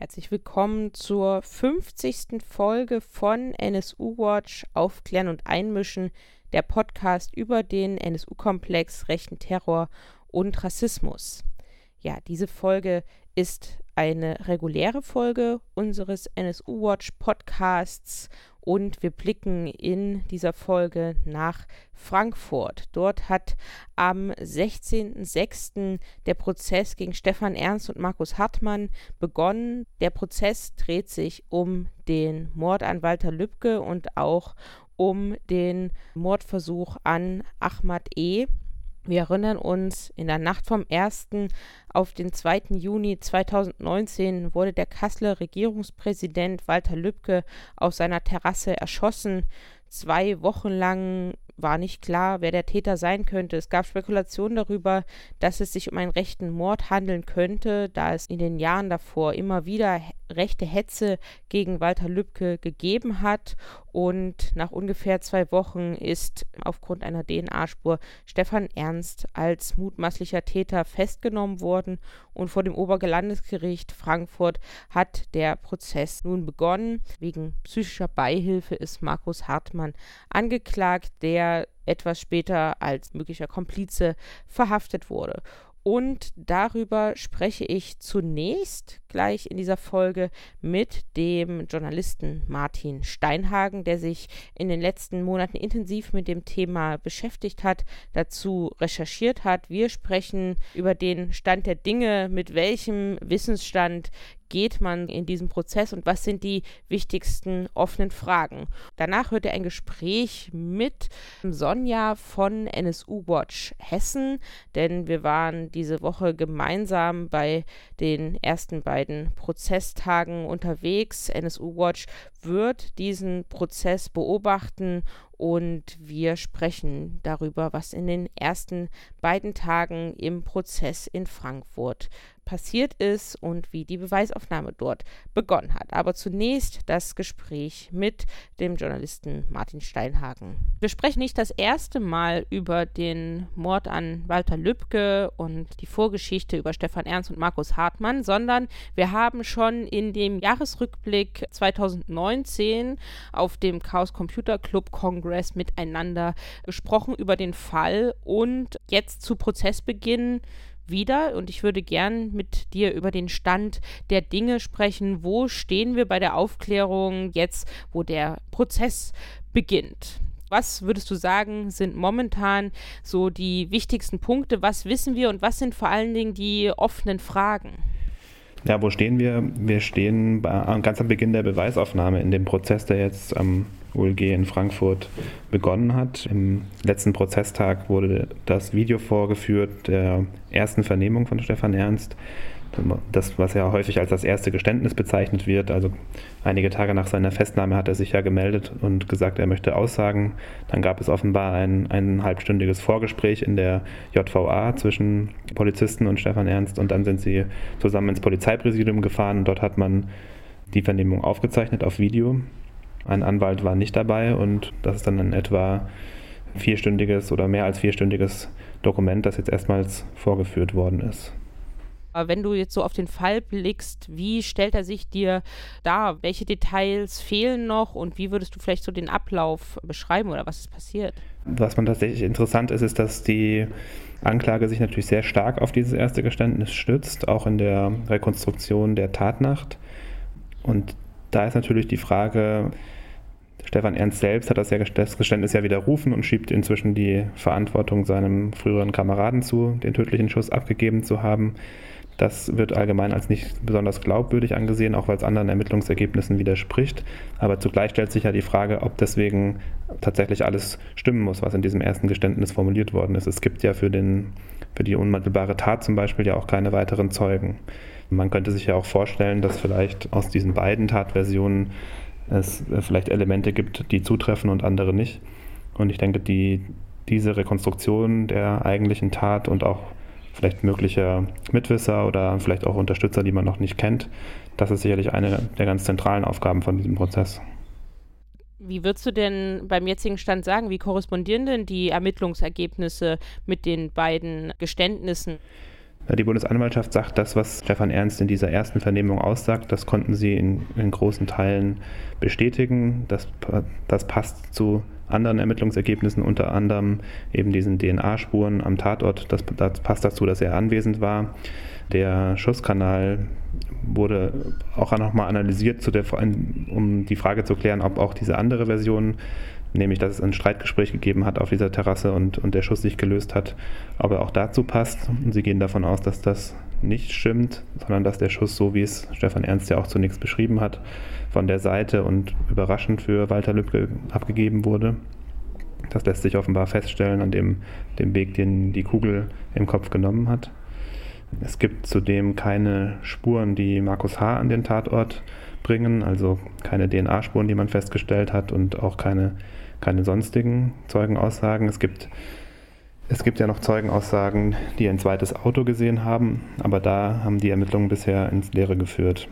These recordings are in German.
Herzlich willkommen zur 50. Folge von NSU Watch Aufklären und Einmischen, der Podcast über den NSU-Komplex, rechten Terror und Rassismus. Ja, diese Folge ist eine reguläre Folge unseres NSU Watch Podcasts und wir blicken in dieser Folge nach Frankfurt. Dort hat am 16.06. der Prozess gegen Stefan Ernst und Markus Hartmann begonnen. Der Prozess dreht sich um den Mord an Walter Lübcke und auch um den Mordversuch an Ahmad E. Wir erinnern uns, in der Nacht vom 1. auf den 2. Juni 2019 wurde der Kasseler Regierungspräsident Walter Lübcke auf seiner Terrasse erschossen. Zwei Wochen lang war nicht klar, wer der Täter sein könnte. Es gab Spekulationen darüber, dass es sich um einen rechten Mord handeln könnte, da es in den Jahren davor immer wieder rechte Hetze gegen Walter Lübcke gegeben hat. Und nach ungefähr zwei Wochen ist aufgrund einer DNA-Spur Stefan Ernst als mutmaßlicher Täter festgenommen worden. Und vor dem Obergelandesgericht Frankfurt hat der Prozess nun begonnen. Wegen psychischer Beihilfe ist Markus Hartmann angeklagt, der etwas später als möglicher Komplize verhaftet wurde. Und darüber spreche ich zunächst gleich in dieser Folge mit dem Journalisten Martin Steinhagen, der sich in den letzten Monaten intensiv mit dem Thema beschäftigt hat, dazu recherchiert hat. Wir sprechen über den Stand der Dinge, mit welchem Wissensstand geht man in diesem Prozess und was sind die wichtigsten offenen Fragen. Danach hört er ein Gespräch mit Sonja von NSU Watch Hessen, denn wir waren diese Woche gemeinsam bei den ersten beiden Prozesstagen unterwegs. NSU Watch wird diesen Prozess beobachten und wir sprechen darüber, was in den ersten beiden Tagen im Prozess in Frankfurt passiert ist und wie die Beweisaufnahme dort begonnen hat. Aber zunächst das Gespräch mit dem Journalisten Martin Steinhagen. Wir sprechen nicht das erste Mal über den Mord an Walter Lübcke und die Vorgeschichte über Stefan Ernst und Markus Hartmann, sondern wir haben schon in dem Jahresrückblick 2019 auf dem Chaos Computer Club Congress miteinander gesprochen über den Fall und jetzt zu Prozessbeginn wieder und ich würde gern mit dir über den Stand der Dinge sprechen. Wo stehen wir bei der Aufklärung jetzt, wo der Prozess beginnt? Was würdest du sagen, sind momentan so die wichtigsten Punkte? Was wissen wir und was sind vor allen Dingen die offenen Fragen? Ja, wo stehen wir? Wir stehen bei, ganz am Beginn der Beweisaufnahme in dem Prozess, der jetzt am OLG in Frankfurt begonnen hat. Im letzten Prozesstag wurde das Video vorgeführt der ersten Vernehmung von Stefan Ernst. Das, was ja häufig als das erste Geständnis bezeichnet wird. Also einige Tage nach seiner Festnahme hat er sich ja gemeldet und gesagt, er möchte aussagen. Dann gab es offenbar ein, ein halbstündiges Vorgespräch in der JVA zwischen Polizisten und Stefan Ernst und dann sind sie zusammen ins Polizeipräsidium gefahren dort hat man die Vernehmung aufgezeichnet auf Video ein Anwalt war nicht dabei und das ist dann ein etwa vierstündiges oder mehr als vierstündiges Dokument, das jetzt erstmals vorgeführt worden ist. Wenn du jetzt so auf den Fall blickst, wie stellt er sich dir dar? Welche Details fehlen noch und wie würdest du vielleicht so den Ablauf beschreiben oder was ist passiert? Was man tatsächlich interessant ist, ist, dass die Anklage sich natürlich sehr stark auf dieses erste Geständnis stützt, auch in der Rekonstruktion der Tatnacht. Und da ist natürlich die Frage, Stefan Ernst selbst hat das, ja, das Geständnis ja widerrufen und schiebt inzwischen die Verantwortung seinem früheren Kameraden zu, den tödlichen Schuss abgegeben zu haben. Das wird allgemein als nicht besonders glaubwürdig angesehen, auch weil es anderen Ermittlungsergebnissen widerspricht. Aber zugleich stellt sich ja die Frage, ob deswegen tatsächlich alles stimmen muss, was in diesem ersten Geständnis formuliert worden ist. Es gibt ja für, den, für die unmittelbare Tat zum Beispiel ja auch keine weiteren Zeugen. Man könnte sich ja auch vorstellen, dass vielleicht aus diesen beiden Tatversionen es äh, vielleicht Elemente gibt, die zutreffen und andere nicht. Und ich denke, die, diese Rekonstruktion der eigentlichen Tat und auch vielleicht mögliche Mitwisser oder vielleicht auch Unterstützer, die man noch nicht kennt, das ist sicherlich eine der ganz zentralen Aufgaben von diesem Prozess. Wie würdest du denn beim jetzigen Stand sagen, wie korrespondieren denn die Ermittlungsergebnisse mit den beiden Geständnissen? Die Bundesanwaltschaft sagt, das, was Stefan Ernst in dieser ersten Vernehmung aussagt, das konnten sie in, in großen Teilen bestätigen. Das, das passt zu anderen Ermittlungsergebnissen, unter anderem eben diesen DNA-Spuren am Tatort. Das, das passt dazu, dass er anwesend war. Der Schusskanal wurde auch nochmal analysiert, der, um die Frage zu klären, ob auch diese andere Version, nämlich dass es ein Streitgespräch gegeben hat auf dieser Terrasse und, und der Schuss sich gelöst hat, ob er auch dazu passt. Und sie gehen davon aus, dass das nicht stimmt, sondern dass der Schuss, so wie es Stefan Ernst ja auch zunächst beschrieben hat, von der Seite und überraschend für Walter Lübcke abgegeben wurde. Das lässt sich offenbar feststellen an dem, dem Weg, den die Kugel im Kopf genommen hat. Es gibt zudem keine Spuren, die Markus H. an den Tatort bringen, also keine DNA-Spuren, die man festgestellt hat und auch keine, keine sonstigen Zeugenaussagen. Es gibt, es gibt ja noch Zeugenaussagen, die ein zweites Auto gesehen haben, aber da haben die Ermittlungen bisher ins Leere geführt.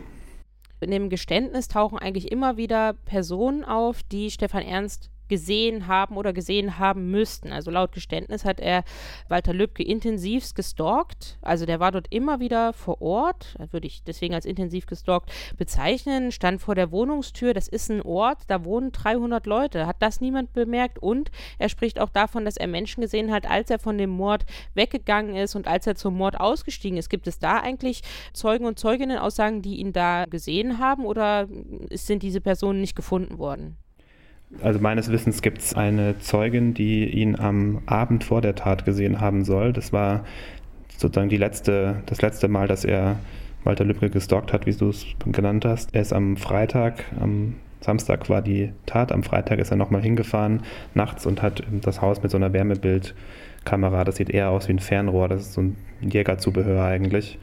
In dem Geständnis tauchen eigentlich immer wieder Personen auf, die Stefan Ernst gesehen haben oder gesehen haben müssten. Also laut Geständnis hat er Walter Lübcke intensivst gestalkt. Also der war dort immer wieder vor Ort, würde ich deswegen als intensiv gestalkt bezeichnen, stand vor der Wohnungstür. Das ist ein Ort, da wohnen 300 Leute. Hat das niemand bemerkt? Und er spricht auch davon, dass er Menschen gesehen hat, als er von dem Mord weggegangen ist und als er zum Mord ausgestiegen ist. Gibt es da eigentlich Zeugen und Zeuginnen Aussagen, die ihn da gesehen haben oder sind diese Personen nicht gefunden worden? Also meines Wissens gibt es eine Zeugin, die ihn am Abend vor der Tat gesehen haben soll. Das war sozusagen die letzte, das letzte Mal, dass er Walter Lübcke gestalkt hat, wie du es genannt hast. Er ist am Freitag, am Samstag war die Tat, am Freitag ist er nochmal hingefahren nachts und hat das Haus mit so einer Wärmebildkamera, das sieht eher aus wie ein Fernrohr, das ist so ein Jägerzubehör eigentlich,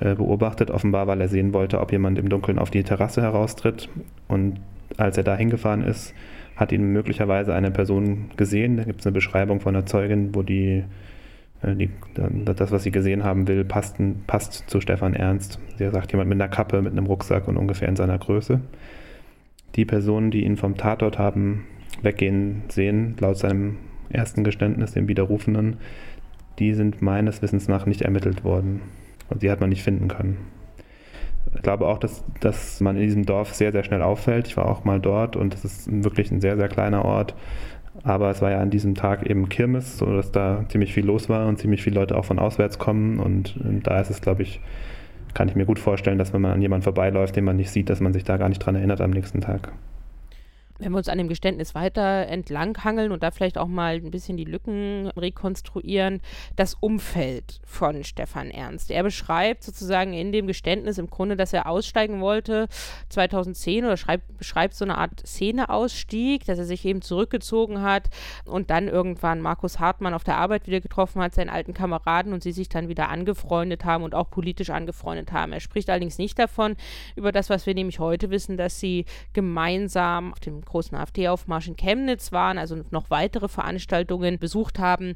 äh, beobachtet. Offenbar, weil er sehen wollte, ob jemand im Dunkeln auf die Terrasse heraustritt. Und als er da hingefahren ist, hat ihn möglicherweise eine Person gesehen. Da gibt es eine Beschreibung von einer Zeugin, wo die, äh, die, das, was sie gesehen haben will, passt, passt zu Stefan Ernst. Sie sagt jemand mit einer Kappe, mit einem Rucksack und ungefähr in seiner Größe. Die Personen, die ihn vom Tatort haben weggehen sehen, laut seinem ersten Geständnis, dem Widerrufenen, die sind meines Wissens nach nicht ermittelt worden. Und die hat man nicht finden können. Ich glaube auch, dass, dass man in diesem Dorf sehr, sehr schnell auffällt. Ich war auch mal dort und es ist wirklich ein sehr, sehr kleiner Ort. Aber es war ja an diesem Tag eben Kirmes, sodass da ziemlich viel los war und ziemlich viele Leute auch von auswärts kommen. Und, da ist es, glaube ich, kann ich mir gut vorstellen, dass wenn man an jemanden vorbeiläuft, den man nicht sieht, dass man sich da gar nicht dran erinnert am nächsten Tag wenn wir uns an dem Geständnis weiter entlanghangeln und da vielleicht auch mal ein bisschen die Lücken rekonstruieren, das Umfeld von Stefan Ernst. Er beschreibt sozusagen in dem Geständnis im Grunde, dass er aussteigen wollte 2010 oder schreibt, beschreibt so eine Art Szeneausstieg, dass er sich eben zurückgezogen hat und dann irgendwann Markus Hartmann auf der Arbeit wieder getroffen hat, seinen alten Kameraden und sie sich dann wieder angefreundet haben und auch politisch angefreundet haben. Er spricht allerdings nicht davon, über das, was wir nämlich heute wissen, dass sie gemeinsam auf dem großen AfD-Aufmarsch in Chemnitz waren, also noch weitere Veranstaltungen besucht haben.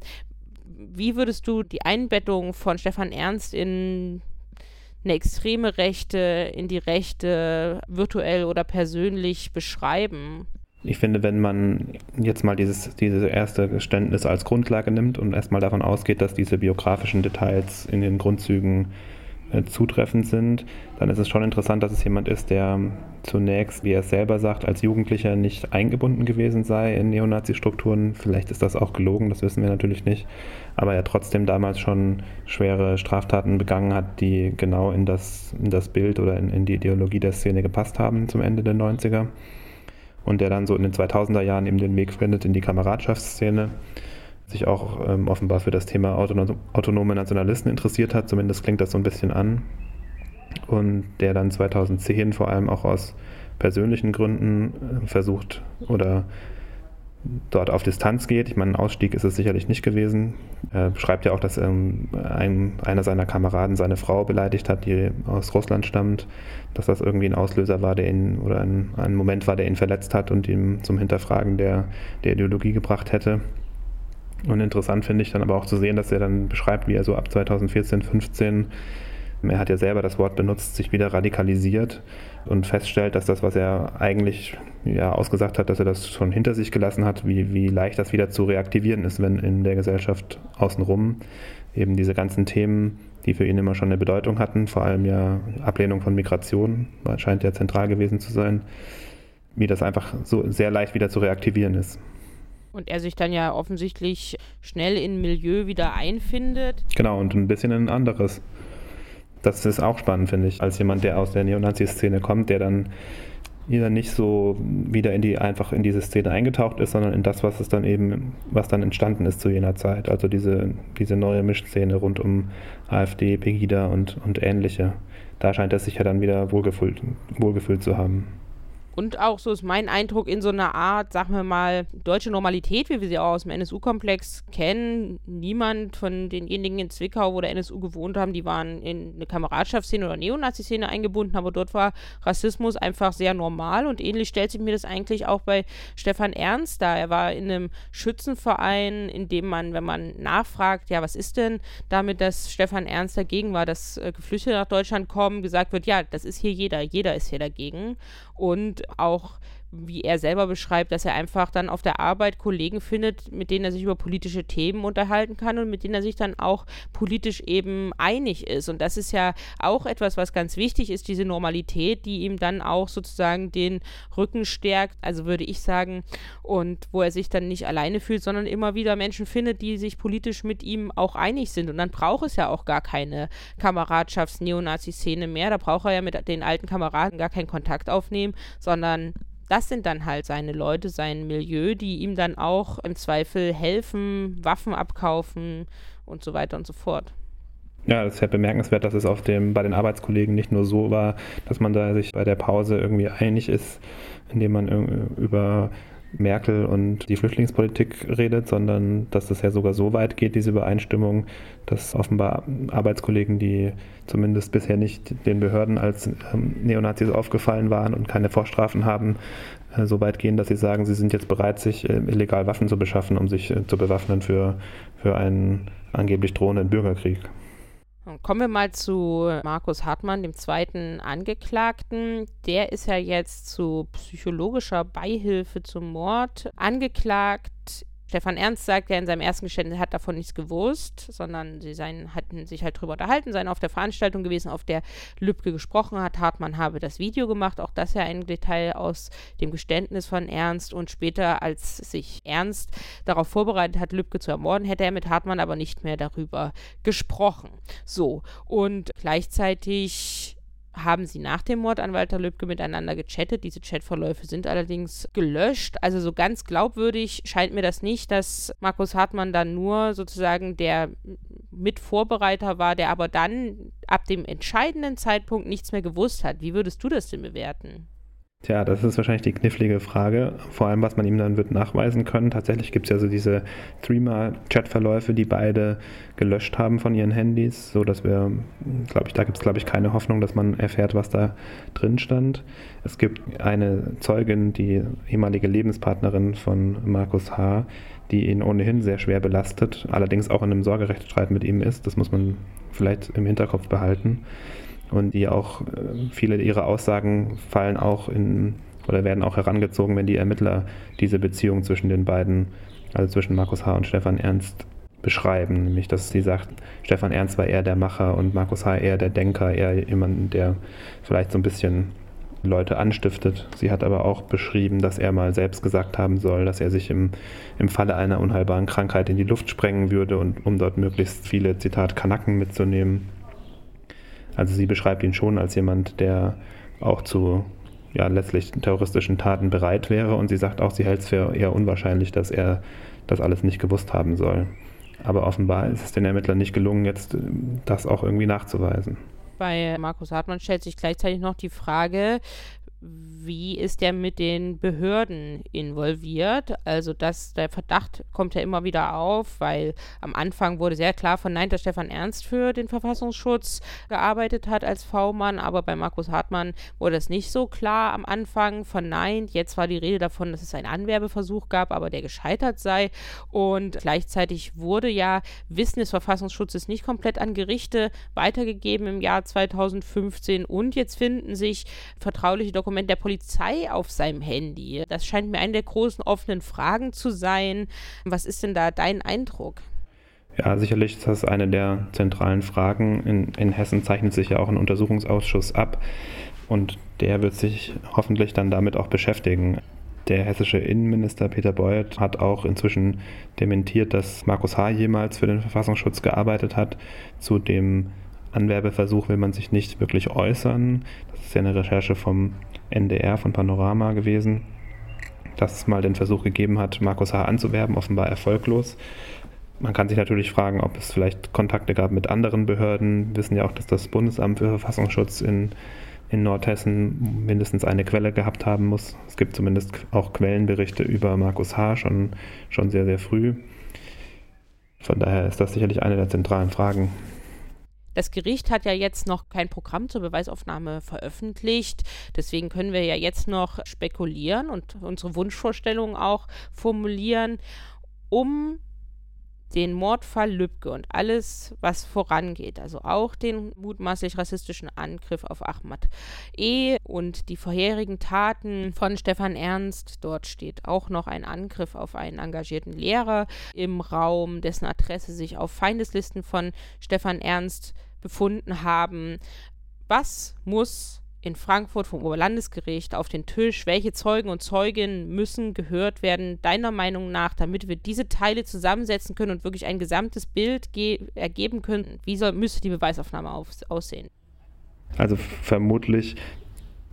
Wie würdest du die Einbettung von Stefan Ernst in eine extreme Rechte, in die Rechte virtuell oder persönlich beschreiben? Ich finde, wenn man jetzt mal dieses, dieses erste Geständnis als Grundlage nimmt und erstmal davon ausgeht, dass diese biografischen Details in den Grundzügen zutreffend sind, dann ist es schon interessant, dass es jemand ist, der zunächst, wie er es selber sagt, als Jugendlicher nicht eingebunden gewesen sei in Neonazi-Strukturen. Vielleicht ist das auch gelogen, das wissen wir natürlich nicht. Aber er trotzdem damals schon schwere Straftaten begangen hat, die genau in das, in das Bild oder in, in die Ideologie der Szene gepasst haben zum Ende der 90er. Und der dann so in den 2000er Jahren eben den Weg findet in die Kameradschaftsszene sich auch ähm, offenbar für das Thema autonome Nationalisten interessiert hat, zumindest klingt das so ein bisschen an. Und der dann 2010 vor allem auch aus persönlichen Gründen äh, versucht oder dort auf Distanz geht. Ich meine, ein Ausstieg ist es sicherlich nicht gewesen. Er beschreibt ja auch, dass ähm, ein, einer seiner Kameraden seine Frau beleidigt hat, die aus Russland stammt, dass das irgendwie ein Auslöser war, der ihn oder ein, ein Moment war, der ihn verletzt hat und ihm zum Hinterfragen der, der Ideologie gebracht hätte. Und interessant finde ich dann aber auch zu sehen, dass er dann beschreibt, wie er so ab 2014, 15, er hat ja selber das Wort benutzt, sich wieder radikalisiert und feststellt, dass das, was er eigentlich ja, ausgesagt hat, dass er das schon hinter sich gelassen hat, wie, wie leicht das wieder zu reaktivieren ist, wenn in der Gesellschaft außenrum eben diese ganzen Themen die für ihn immer schon eine Bedeutung hatten, vor allem ja Ablehnung von Migration, scheint ja zentral gewesen zu sein, wie das einfach so sehr leicht wieder zu reaktivieren ist. Und er sich dann ja offensichtlich schnell in Milieu wieder einfindet. Genau, und ein bisschen in ein anderes. Das ist auch spannend, finde ich, als jemand, der aus der Neonazi-Szene kommt, der dann wieder nicht so wieder in die einfach in diese Szene eingetaucht ist, sondern in das, was es dann eben, was dann entstanden ist zu jener Zeit. Also diese, diese neue Mischszene rund um AfD, Pegida und, und ähnliche. Da scheint er sich ja dann wieder wohlgefühlt, wohlgefühlt zu haben. Und auch, so ist mein Eindruck, in so einer Art, sagen wir mal, deutsche Normalität, wie wir sie auch aus dem NSU-Komplex kennen. Niemand von denjenigen in Zwickau, wo der NSU gewohnt haben, die waren in eine Kameradschaftsszene oder Neonazi-Szene eingebunden, aber dort war Rassismus einfach sehr normal und ähnlich stellt sich mir das eigentlich auch bei Stefan Ernst dar. Er war in einem Schützenverein, in dem man, wenn man nachfragt, ja, was ist denn damit, dass Stefan Ernst dagegen war, dass äh, Geflüchtete nach Deutschland kommen, gesagt wird, ja, das ist hier jeder, jeder ist hier dagegen. Und auch wie er selber beschreibt, dass er einfach dann auf der Arbeit Kollegen findet, mit denen er sich über politische Themen unterhalten kann und mit denen er sich dann auch politisch eben einig ist. Und das ist ja auch etwas, was ganz wichtig ist, diese Normalität, die ihm dann auch sozusagen den Rücken stärkt, also würde ich sagen, und wo er sich dann nicht alleine fühlt, sondern immer wieder Menschen findet, die sich politisch mit ihm auch einig sind. Und dann braucht es ja auch gar keine Kameradschafts-Neonazi-Szene mehr. Da braucht er ja mit den alten Kameraden gar keinen Kontakt aufnehmen, sondern das sind dann halt seine Leute, sein Milieu, die ihm dann auch im Zweifel helfen, Waffen abkaufen und so weiter und so fort. Ja, es ist ja bemerkenswert, dass es auf dem, bei den Arbeitskollegen nicht nur so war, dass man da sich bei der Pause irgendwie einig ist, indem man über Merkel und die Flüchtlingspolitik redet, sondern dass es ja sogar so weit geht, diese Übereinstimmung, dass offenbar Arbeitskollegen, die zumindest bisher nicht den Behörden als ähm, Neonazis aufgefallen waren und keine Vorstrafen haben, äh, so weit gehen, dass sie sagen, sie sind jetzt bereit, sich äh, illegal Waffen zu beschaffen, um sich äh, zu bewaffnen für, für einen angeblich drohenden Bürgerkrieg. Kommen wir mal zu Markus Hartmann, dem zweiten Angeklagten. Der ist ja jetzt zu psychologischer Beihilfe zum Mord angeklagt. Stefan Ernst sagt ja in seinem ersten Geständnis, hat davon nichts gewusst, sondern sie seien, hatten sich halt drüber unterhalten, seien auf der Veranstaltung gewesen, auf der Lübcke gesprochen hat. Hartmann habe das Video gemacht, auch das ja ein Detail aus dem Geständnis von Ernst. Und später, als sich Ernst darauf vorbereitet hat, Lübcke zu ermorden, hätte er mit Hartmann aber nicht mehr darüber gesprochen. So, und gleichzeitig haben sie nach dem Mord an Walter Lübcke miteinander gechattet. Diese Chatverläufe sind allerdings gelöscht. Also so ganz glaubwürdig scheint mir das nicht, dass Markus Hartmann dann nur sozusagen der Mitvorbereiter war, der aber dann ab dem entscheidenden Zeitpunkt nichts mehr gewusst hat. Wie würdest du das denn bewerten? Tja, das ist wahrscheinlich die knifflige Frage, vor allem was man ihm dann wird nachweisen können. Tatsächlich gibt es ja so diese Threema-Chat-Verläufe, die beide gelöscht haben von ihren Handys, so dass wir, glaube ich, da gibt es, glaube ich, keine Hoffnung, dass man erfährt, was da drin stand. Es gibt eine Zeugin, die ehemalige Lebenspartnerin von Markus H., die ihn ohnehin sehr schwer belastet, allerdings auch in einem Sorgerechtsstreit mit ihm ist. Das muss man vielleicht im Hinterkopf behalten und die auch, äh, viele ihrer Aussagen fallen auch in oder werden auch herangezogen, wenn die Ermittler diese Beziehung zwischen den beiden, also zwischen Markus H. und Stefan Ernst beschreiben, nämlich dass sie sagt, Stefan Ernst war eher der Macher und Markus H. eher der Denker, eher jemand, der vielleicht so ein bisschen Leute anstiftet. Sie hat aber auch beschrieben, dass er mal selbst gesagt haben soll, dass er sich im, im Falle einer unheilbaren Krankheit in die Luft sprengen würde, und, um dort möglichst viele, Zitat, Kanacken mitzunehmen. Also sie beschreibt ihn schon als jemand, der auch zu ja, letztlich terroristischen Taten bereit wäre und sie sagt auch, sie hält es für eher unwahrscheinlich, dass er das alles nicht gewusst haben soll. Aber offenbar ist es den Ermittlern nicht gelungen, jetzt das auch irgendwie nachzuweisen. Bei Markus Hartmann stellt sich gleichzeitig noch die Frage, wie ist er mit den Behörden involviert? Also das, der Verdacht kommt ja immer wieder auf, weil am Anfang wurde sehr klar verneint, dass Stefan Ernst für den Verfassungsschutz gearbeitet hat als V-Mann, aber bei Markus Hartmann wurde es nicht so klar am Anfang verneint. Jetzt war die Rede davon, dass es einen Anwerbeversuch gab, aber der gescheitert sei. Und gleichzeitig wurde ja Wissen des Verfassungsschutzes nicht komplett an Gerichte weitergegeben im Jahr 2015 und jetzt finden sich vertrauliche Dokumente Dokument der Polizei auf seinem Handy. Das scheint mir eine der großen offenen Fragen zu sein. Was ist denn da dein Eindruck? Ja, sicherlich ist das eine der zentralen Fragen. In, in Hessen zeichnet sich ja auch ein Untersuchungsausschuss ab und der wird sich hoffentlich dann damit auch beschäftigen. Der hessische Innenminister Peter Beuth hat auch inzwischen dementiert, dass Markus H. jemals für den Verfassungsschutz gearbeitet hat. Zu dem Anwerbeversuch will man sich nicht wirklich äußern. Das ist ja eine Recherche vom NDR, von Panorama gewesen, dass es mal den Versuch gegeben hat, Markus H. anzuwerben, offenbar erfolglos. Man kann sich natürlich fragen, ob es vielleicht Kontakte gab mit anderen Behörden. Wir wissen ja auch, dass das Bundesamt für Verfassungsschutz in in Nordhessen mindestens eine Quelle gehabt haben muss. Es gibt zumindest auch Quellenberichte über Markus H. schon, schon sehr, sehr früh. Von daher ist das sicherlich eine der zentralen Fragen. Das Gericht hat ja jetzt noch kein Programm zur Beweisaufnahme veröffentlicht. Deswegen können wir ja jetzt noch spekulieren und unsere Wunschvorstellungen auch formulieren, um den Mordfall Lübcke und alles, was vorangeht, also auch den mutmaßlich rassistischen Angriff auf Ahmad E. und die vorherigen Taten von Stefan Ernst. Dort steht auch noch ein Angriff auf einen engagierten Lehrer im Raum, dessen Adresse sich auf Feindeslisten von Stefan Ernst befunden haben. Was muss in Frankfurt vom Oberlandesgericht auf den Tisch, welche Zeugen und Zeuginnen müssen gehört werden, deiner Meinung nach, damit wir diese Teile zusammensetzen können und wirklich ein gesamtes Bild ergeben können? Wie soll, müsste die Beweisaufnahme auf, aussehen? Also vermutlich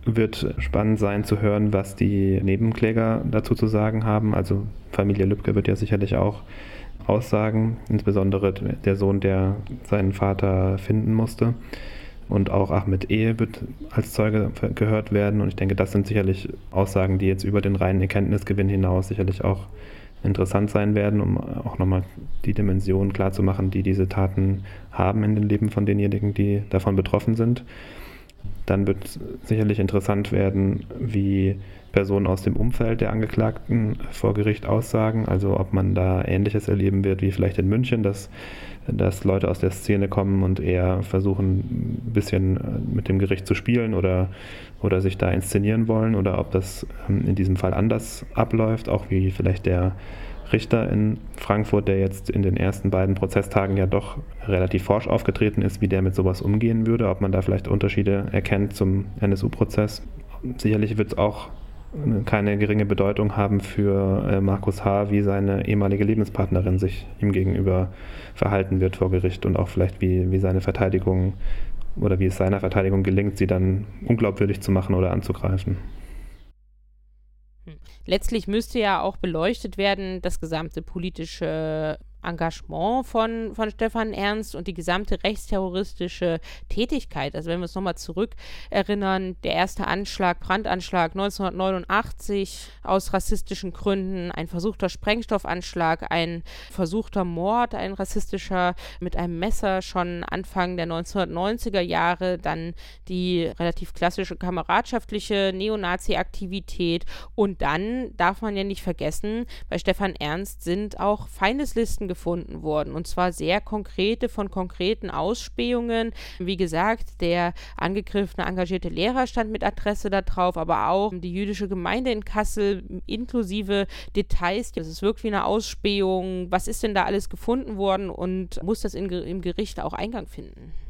wird spannend sein zu hören, was die Nebenkläger dazu zu sagen haben. Also Familie Lübcke wird ja sicherlich auch aussagen, insbesondere der Sohn, der seinen Vater finden musste und auch Ahmed E. wird als Zeuge gehört werden. Und ich denke, das sind sicherlich Aussagen, die jetzt über den reinen Erkenntnisgewinn hinaus sicherlich auch interessant sein werden, um auch nochmal die Dimension klarzumachen, die diese Taten haben in den Leben von denjenigen, die davon betroffen sind. Dann wird sicherlich interessant werden, wie Personen aus dem Umfeld der Angeklagten vor Gericht aussagen, also ob man da Ähnliches erleben wird wie vielleicht in München, dass dass Leute aus der Szene kommen und eher versuchen, ein bisschen mit dem Gericht zu spielen oder, oder sich da inszenieren wollen. Oder ob das ähm, in diesem Fall anders abläuft, auch wie vielleicht der Richter in Frankfurt, der jetzt in den ersten beiden Prozesstagen ja doch relativ forsch aufgetreten ist, wie der mit sowas umgehen würde, ob man da vielleicht Unterschiede erkennt zum NSU-Prozess. Sicherlich wird es auch keine geringe Bedeutung haben für äh, Markus H., wie seine ehemalige Lebenspartnerin sich ihm gegenüber verhalten wird vor Gericht und auch vielleicht wie, wie seine Verteidigung oder wie es seiner Verteidigung gelingt, sie dann unglaubwürdig zu machen oder anzugreifen. Letztlich müsste ja auch beleuchtet werden, das gesamte politische Engagement von, von Stefan Ernst und die gesamte rechtsterroristische Tätigkeit. Also wenn wir uns nochmal zurückerinnern, der erste Anschlag, Brandanschlag 1989 aus rassistischen Gründen, ein versuchter Sprengstoffanschlag, ein versuchter Mord, ein rassistischer mit einem Messer schon Anfang der 1990er Jahre, dann die relativ klassische kameradschaftliche Neonazi-Aktivität und dann darf man ja nicht vergessen, bei Stefan Ernst sind auch Feindeslisten gefunden worden. Und zwar sehr konkrete von konkreten Ausspähungen. Wie gesagt, der angegriffene engagierte Lehrer stand mit Adresse da drauf, aber auch die jüdische Gemeinde in Kassel inklusive Details. Das ist wirklich eine Ausspähung. Was ist denn da alles gefunden worden und muss das in, im Gericht auch Eingang finden?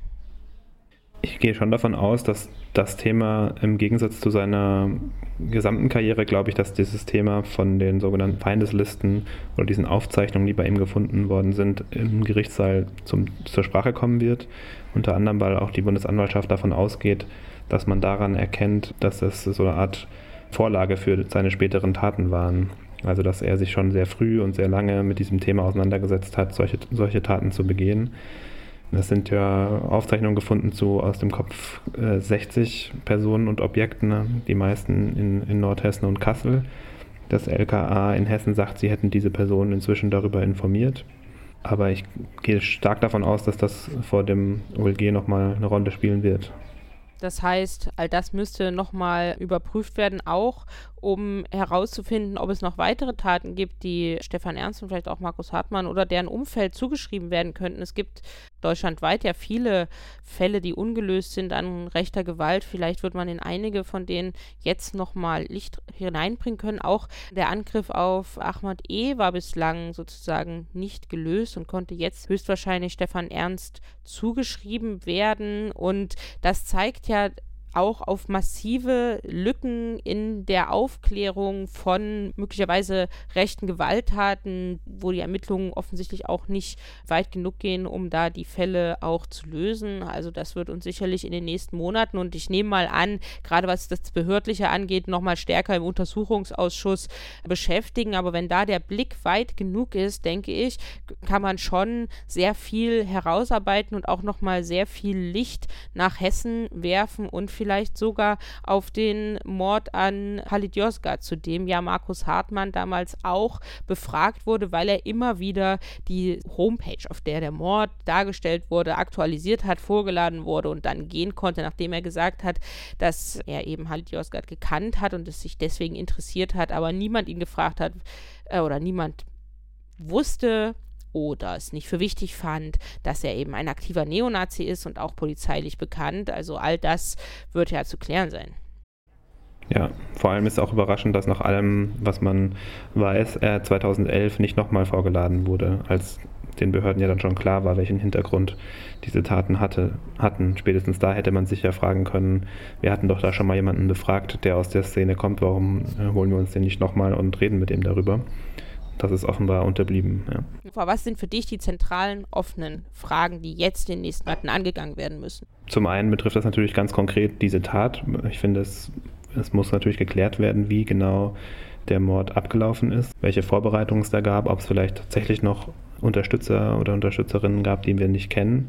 Ich gehe schon davon aus, dass das Thema im Gegensatz zu seiner gesamten Karriere, glaube ich, dass dieses Thema von den sogenannten Feindeslisten oder diesen Aufzeichnungen, die bei ihm gefunden worden sind, im Gerichtssaal zum, zur Sprache kommen wird. Unter anderem, weil auch die Bundesanwaltschaft davon ausgeht, dass man daran erkennt, dass es so eine Art Vorlage für seine späteren Taten waren. Also dass er sich schon sehr früh und sehr lange mit diesem Thema auseinandergesetzt hat, solche, solche Taten zu begehen. Es sind ja Aufzeichnungen gefunden zu aus dem Kopf äh, 60 Personen und Objekten, ne? die meisten in, in Nordhessen und Kassel. Das LKA in Hessen sagt, sie hätten diese Personen inzwischen darüber informiert. Aber ich gehe stark davon aus, dass das vor dem OLG nochmal eine Rolle spielen wird. Das heißt, all das müsste nochmal überprüft werden, auch um herauszufinden, ob es noch weitere Taten gibt, die Stefan Ernst und vielleicht auch Markus Hartmann oder deren Umfeld zugeschrieben werden könnten. Es gibt deutschlandweit ja viele Fälle, die ungelöst sind an rechter Gewalt. Vielleicht wird man in einige von denen jetzt nochmal Licht hineinbringen können. Auch der Angriff auf Ahmad E. war bislang sozusagen nicht gelöst und konnte jetzt höchstwahrscheinlich Stefan Ernst zugeschrieben werden. Und das zeigt ja auch auf massive Lücken in der Aufklärung von möglicherweise rechten Gewalttaten, wo die Ermittlungen offensichtlich auch nicht weit genug gehen, um da die Fälle auch zu lösen. Also das wird uns sicherlich in den nächsten Monaten und ich nehme mal an, gerade was das Behördliche angeht, nochmal stärker im Untersuchungsausschuss beschäftigen. Aber wenn da der Blick weit genug ist, denke ich, kann man schon sehr viel herausarbeiten und auch nochmal sehr viel Licht nach Hessen werfen und vielleicht vielleicht sogar auf den Mord an Halit Yozgat, zu dem ja Markus Hartmann damals auch befragt wurde, weil er immer wieder die Homepage, auf der der Mord dargestellt wurde, aktualisiert hat, vorgeladen wurde und dann gehen konnte, nachdem er gesagt hat, dass er eben Halit Yozgat gekannt hat und es sich deswegen interessiert hat, aber niemand ihn gefragt hat äh, oder niemand wusste, oder es nicht für wichtig fand, dass er eben ein aktiver Neonazi ist und auch polizeilich bekannt. Also all das wird ja zu klären sein. Ja, vor allem ist auch überraschend, dass nach allem, was man weiß, er 2011 nicht nochmal vorgeladen wurde, als den Behörden ja dann schon klar war, welchen Hintergrund diese Taten hatte, hatten. Spätestens da hätte man sich ja fragen können, wir hatten doch da schon mal jemanden befragt, der aus der Szene kommt, warum äh, holen wir uns den nicht nochmal und reden mit ihm darüber das ist offenbar unterblieben. Ja. Was sind für dich die zentralen offenen Fragen, die jetzt in den nächsten Monaten angegangen werden müssen? Zum einen betrifft das natürlich ganz konkret diese Tat. Ich finde, es, es muss natürlich geklärt werden, wie genau der Mord abgelaufen ist, welche Vorbereitungen es da gab, ob es vielleicht tatsächlich noch Unterstützer oder Unterstützerinnen gab, die wir nicht kennen.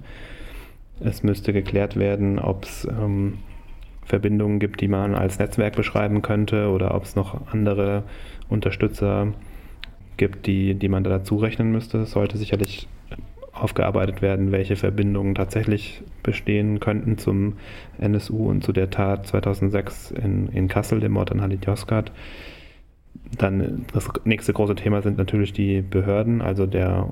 Es müsste geklärt werden, ob es ähm, Verbindungen gibt, die man als Netzwerk beschreiben könnte oder ob es noch andere Unterstützer gibt gibt, die, die man da dazu rechnen müsste. Es sollte sicherlich aufgearbeitet werden, welche Verbindungen tatsächlich bestehen könnten zum NSU und zu der Tat 2006 in, in Kassel, dem Mord an Halit Yozgat. Dann das nächste große Thema sind natürlich die Behörden. Also der,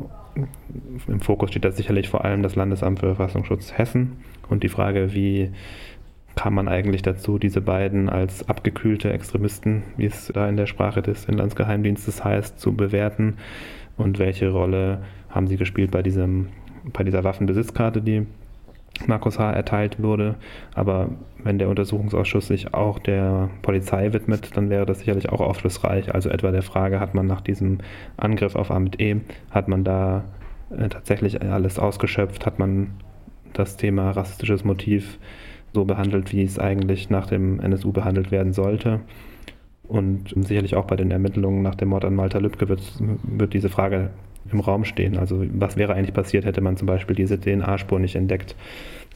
im Fokus steht da sicherlich vor allem das Landesamt für Verfassungsschutz Hessen und die Frage, wie kam man eigentlich dazu, diese beiden als abgekühlte Extremisten, wie es da in der Sprache des Inlandsgeheimdienstes heißt, zu bewerten? Und welche Rolle haben sie gespielt bei, diesem, bei dieser Waffenbesitzkarte, die Markus H. erteilt wurde? Aber wenn der Untersuchungsausschuss sich auch der Polizei widmet, dann wäre das sicherlich auch aufschlussreich. Also etwa der Frage, hat man nach diesem Angriff auf Ahmed E., hat man da äh, tatsächlich alles ausgeschöpft? Hat man das Thema rassistisches Motiv so behandelt, wie es eigentlich nach dem NSU behandelt werden sollte. Und sicherlich auch bei den Ermittlungen nach dem Mord an Malta Lübcke wird, wird diese Frage im Raum stehen. Also was wäre eigentlich passiert, hätte man zum Beispiel diese DNA-Spur nicht entdeckt,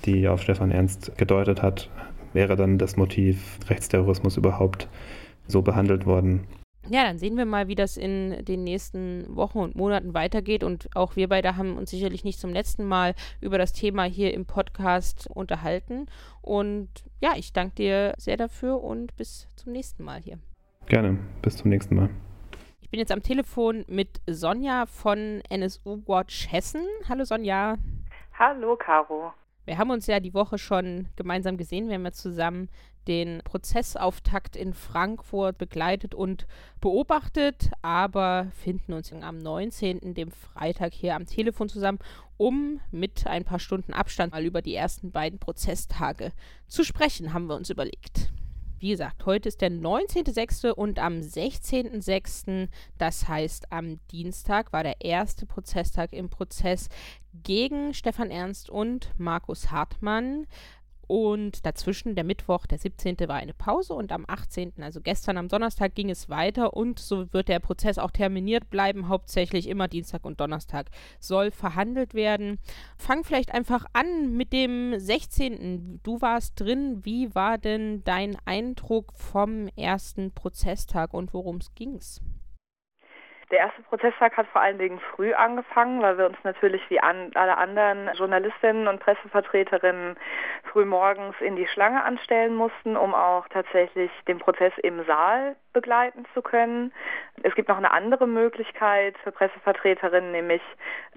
die auf Stefan Ernst gedeutet hat? Wäre dann das Motiv Rechtsterrorismus überhaupt so behandelt worden? Ja, dann sehen wir mal, wie das in den nächsten Wochen und Monaten weitergeht. Und auch wir beide haben uns sicherlich nicht zum letzten Mal über das Thema hier im Podcast unterhalten. Und ja, ich danke dir sehr dafür und bis zum nächsten Mal hier. Gerne, bis zum nächsten Mal. Ich bin jetzt am Telefon mit Sonja von NSU Watch Hessen. Hallo Sonja. Hallo Caro. Wir haben uns ja die Woche schon gemeinsam gesehen. Wir haben ja zusammen den Prozessauftakt in Frankfurt begleitet und beobachtet, aber finden uns am 19., dem Freitag, hier am Telefon zusammen, um mit ein paar Stunden Abstand mal über die ersten beiden Prozesstage zu sprechen, haben wir uns überlegt. Wie gesagt, heute ist der 19.06. und am 16.06., das heißt am Dienstag, war der erste Prozesstag im Prozess gegen Stefan Ernst und Markus Hartmann. Und dazwischen, der Mittwoch, der 17. war eine Pause und am 18., also gestern am Donnerstag, ging es weiter und so wird der Prozess auch terminiert bleiben. Hauptsächlich immer Dienstag und Donnerstag soll verhandelt werden. Fang vielleicht einfach an mit dem 16. Du warst drin. Wie war denn dein Eindruck vom ersten Prozesstag und worum es ging? Der erste Prozesstag hat vor allen Dingen früh angefangen, weil wir uns natürlich wie an, alle anderen Journalistinnen und Pressevertreterinnen früh morgens in die Schlange anstellen mussten, um auch tatsächlich den Prozess im Saal begleiten zu können. Es gibt noch eine andere Möglichkeit für Pressevertreterinnen, nämlich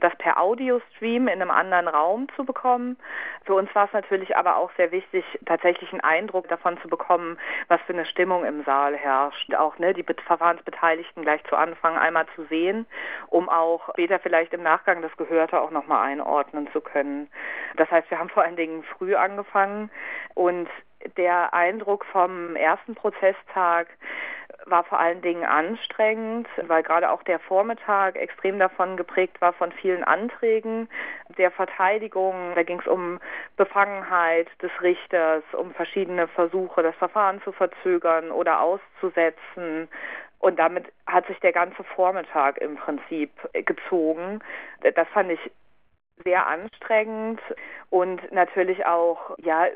das per Audiostream in einem anderen Raum zu bekommen. Für uns war es natürlich aber auch sehr wichtig, tatsächlich einen Eindruck davon zu bekommen, was für eine Stimmung im Saal herrscht. Auch ne, die Verfahrensbeteiligten gleich zu Anfang einmal zu sehen, um auch später vielleicht im Nachgang das Gehörte auch nochmal einordnen zu können. Das heißt, wir haben vor allen Dingen früh angefangen und der Eindruck vom ersten Prozesstag war vor allen Dingen anstrengend, weil gerade auch der Vormittag extrem davon geprägt war von vielen Anträgen der Verteidigung. Da ging es um Befangenheit des Richters, um verschiedene Versuche, das Verfahren zu verzögern oder auszusetzen. Und damit hat sich der ganze Vormittag im Prinzip gezogen. Das fand ich sehr anstrengend und natürlich auch ja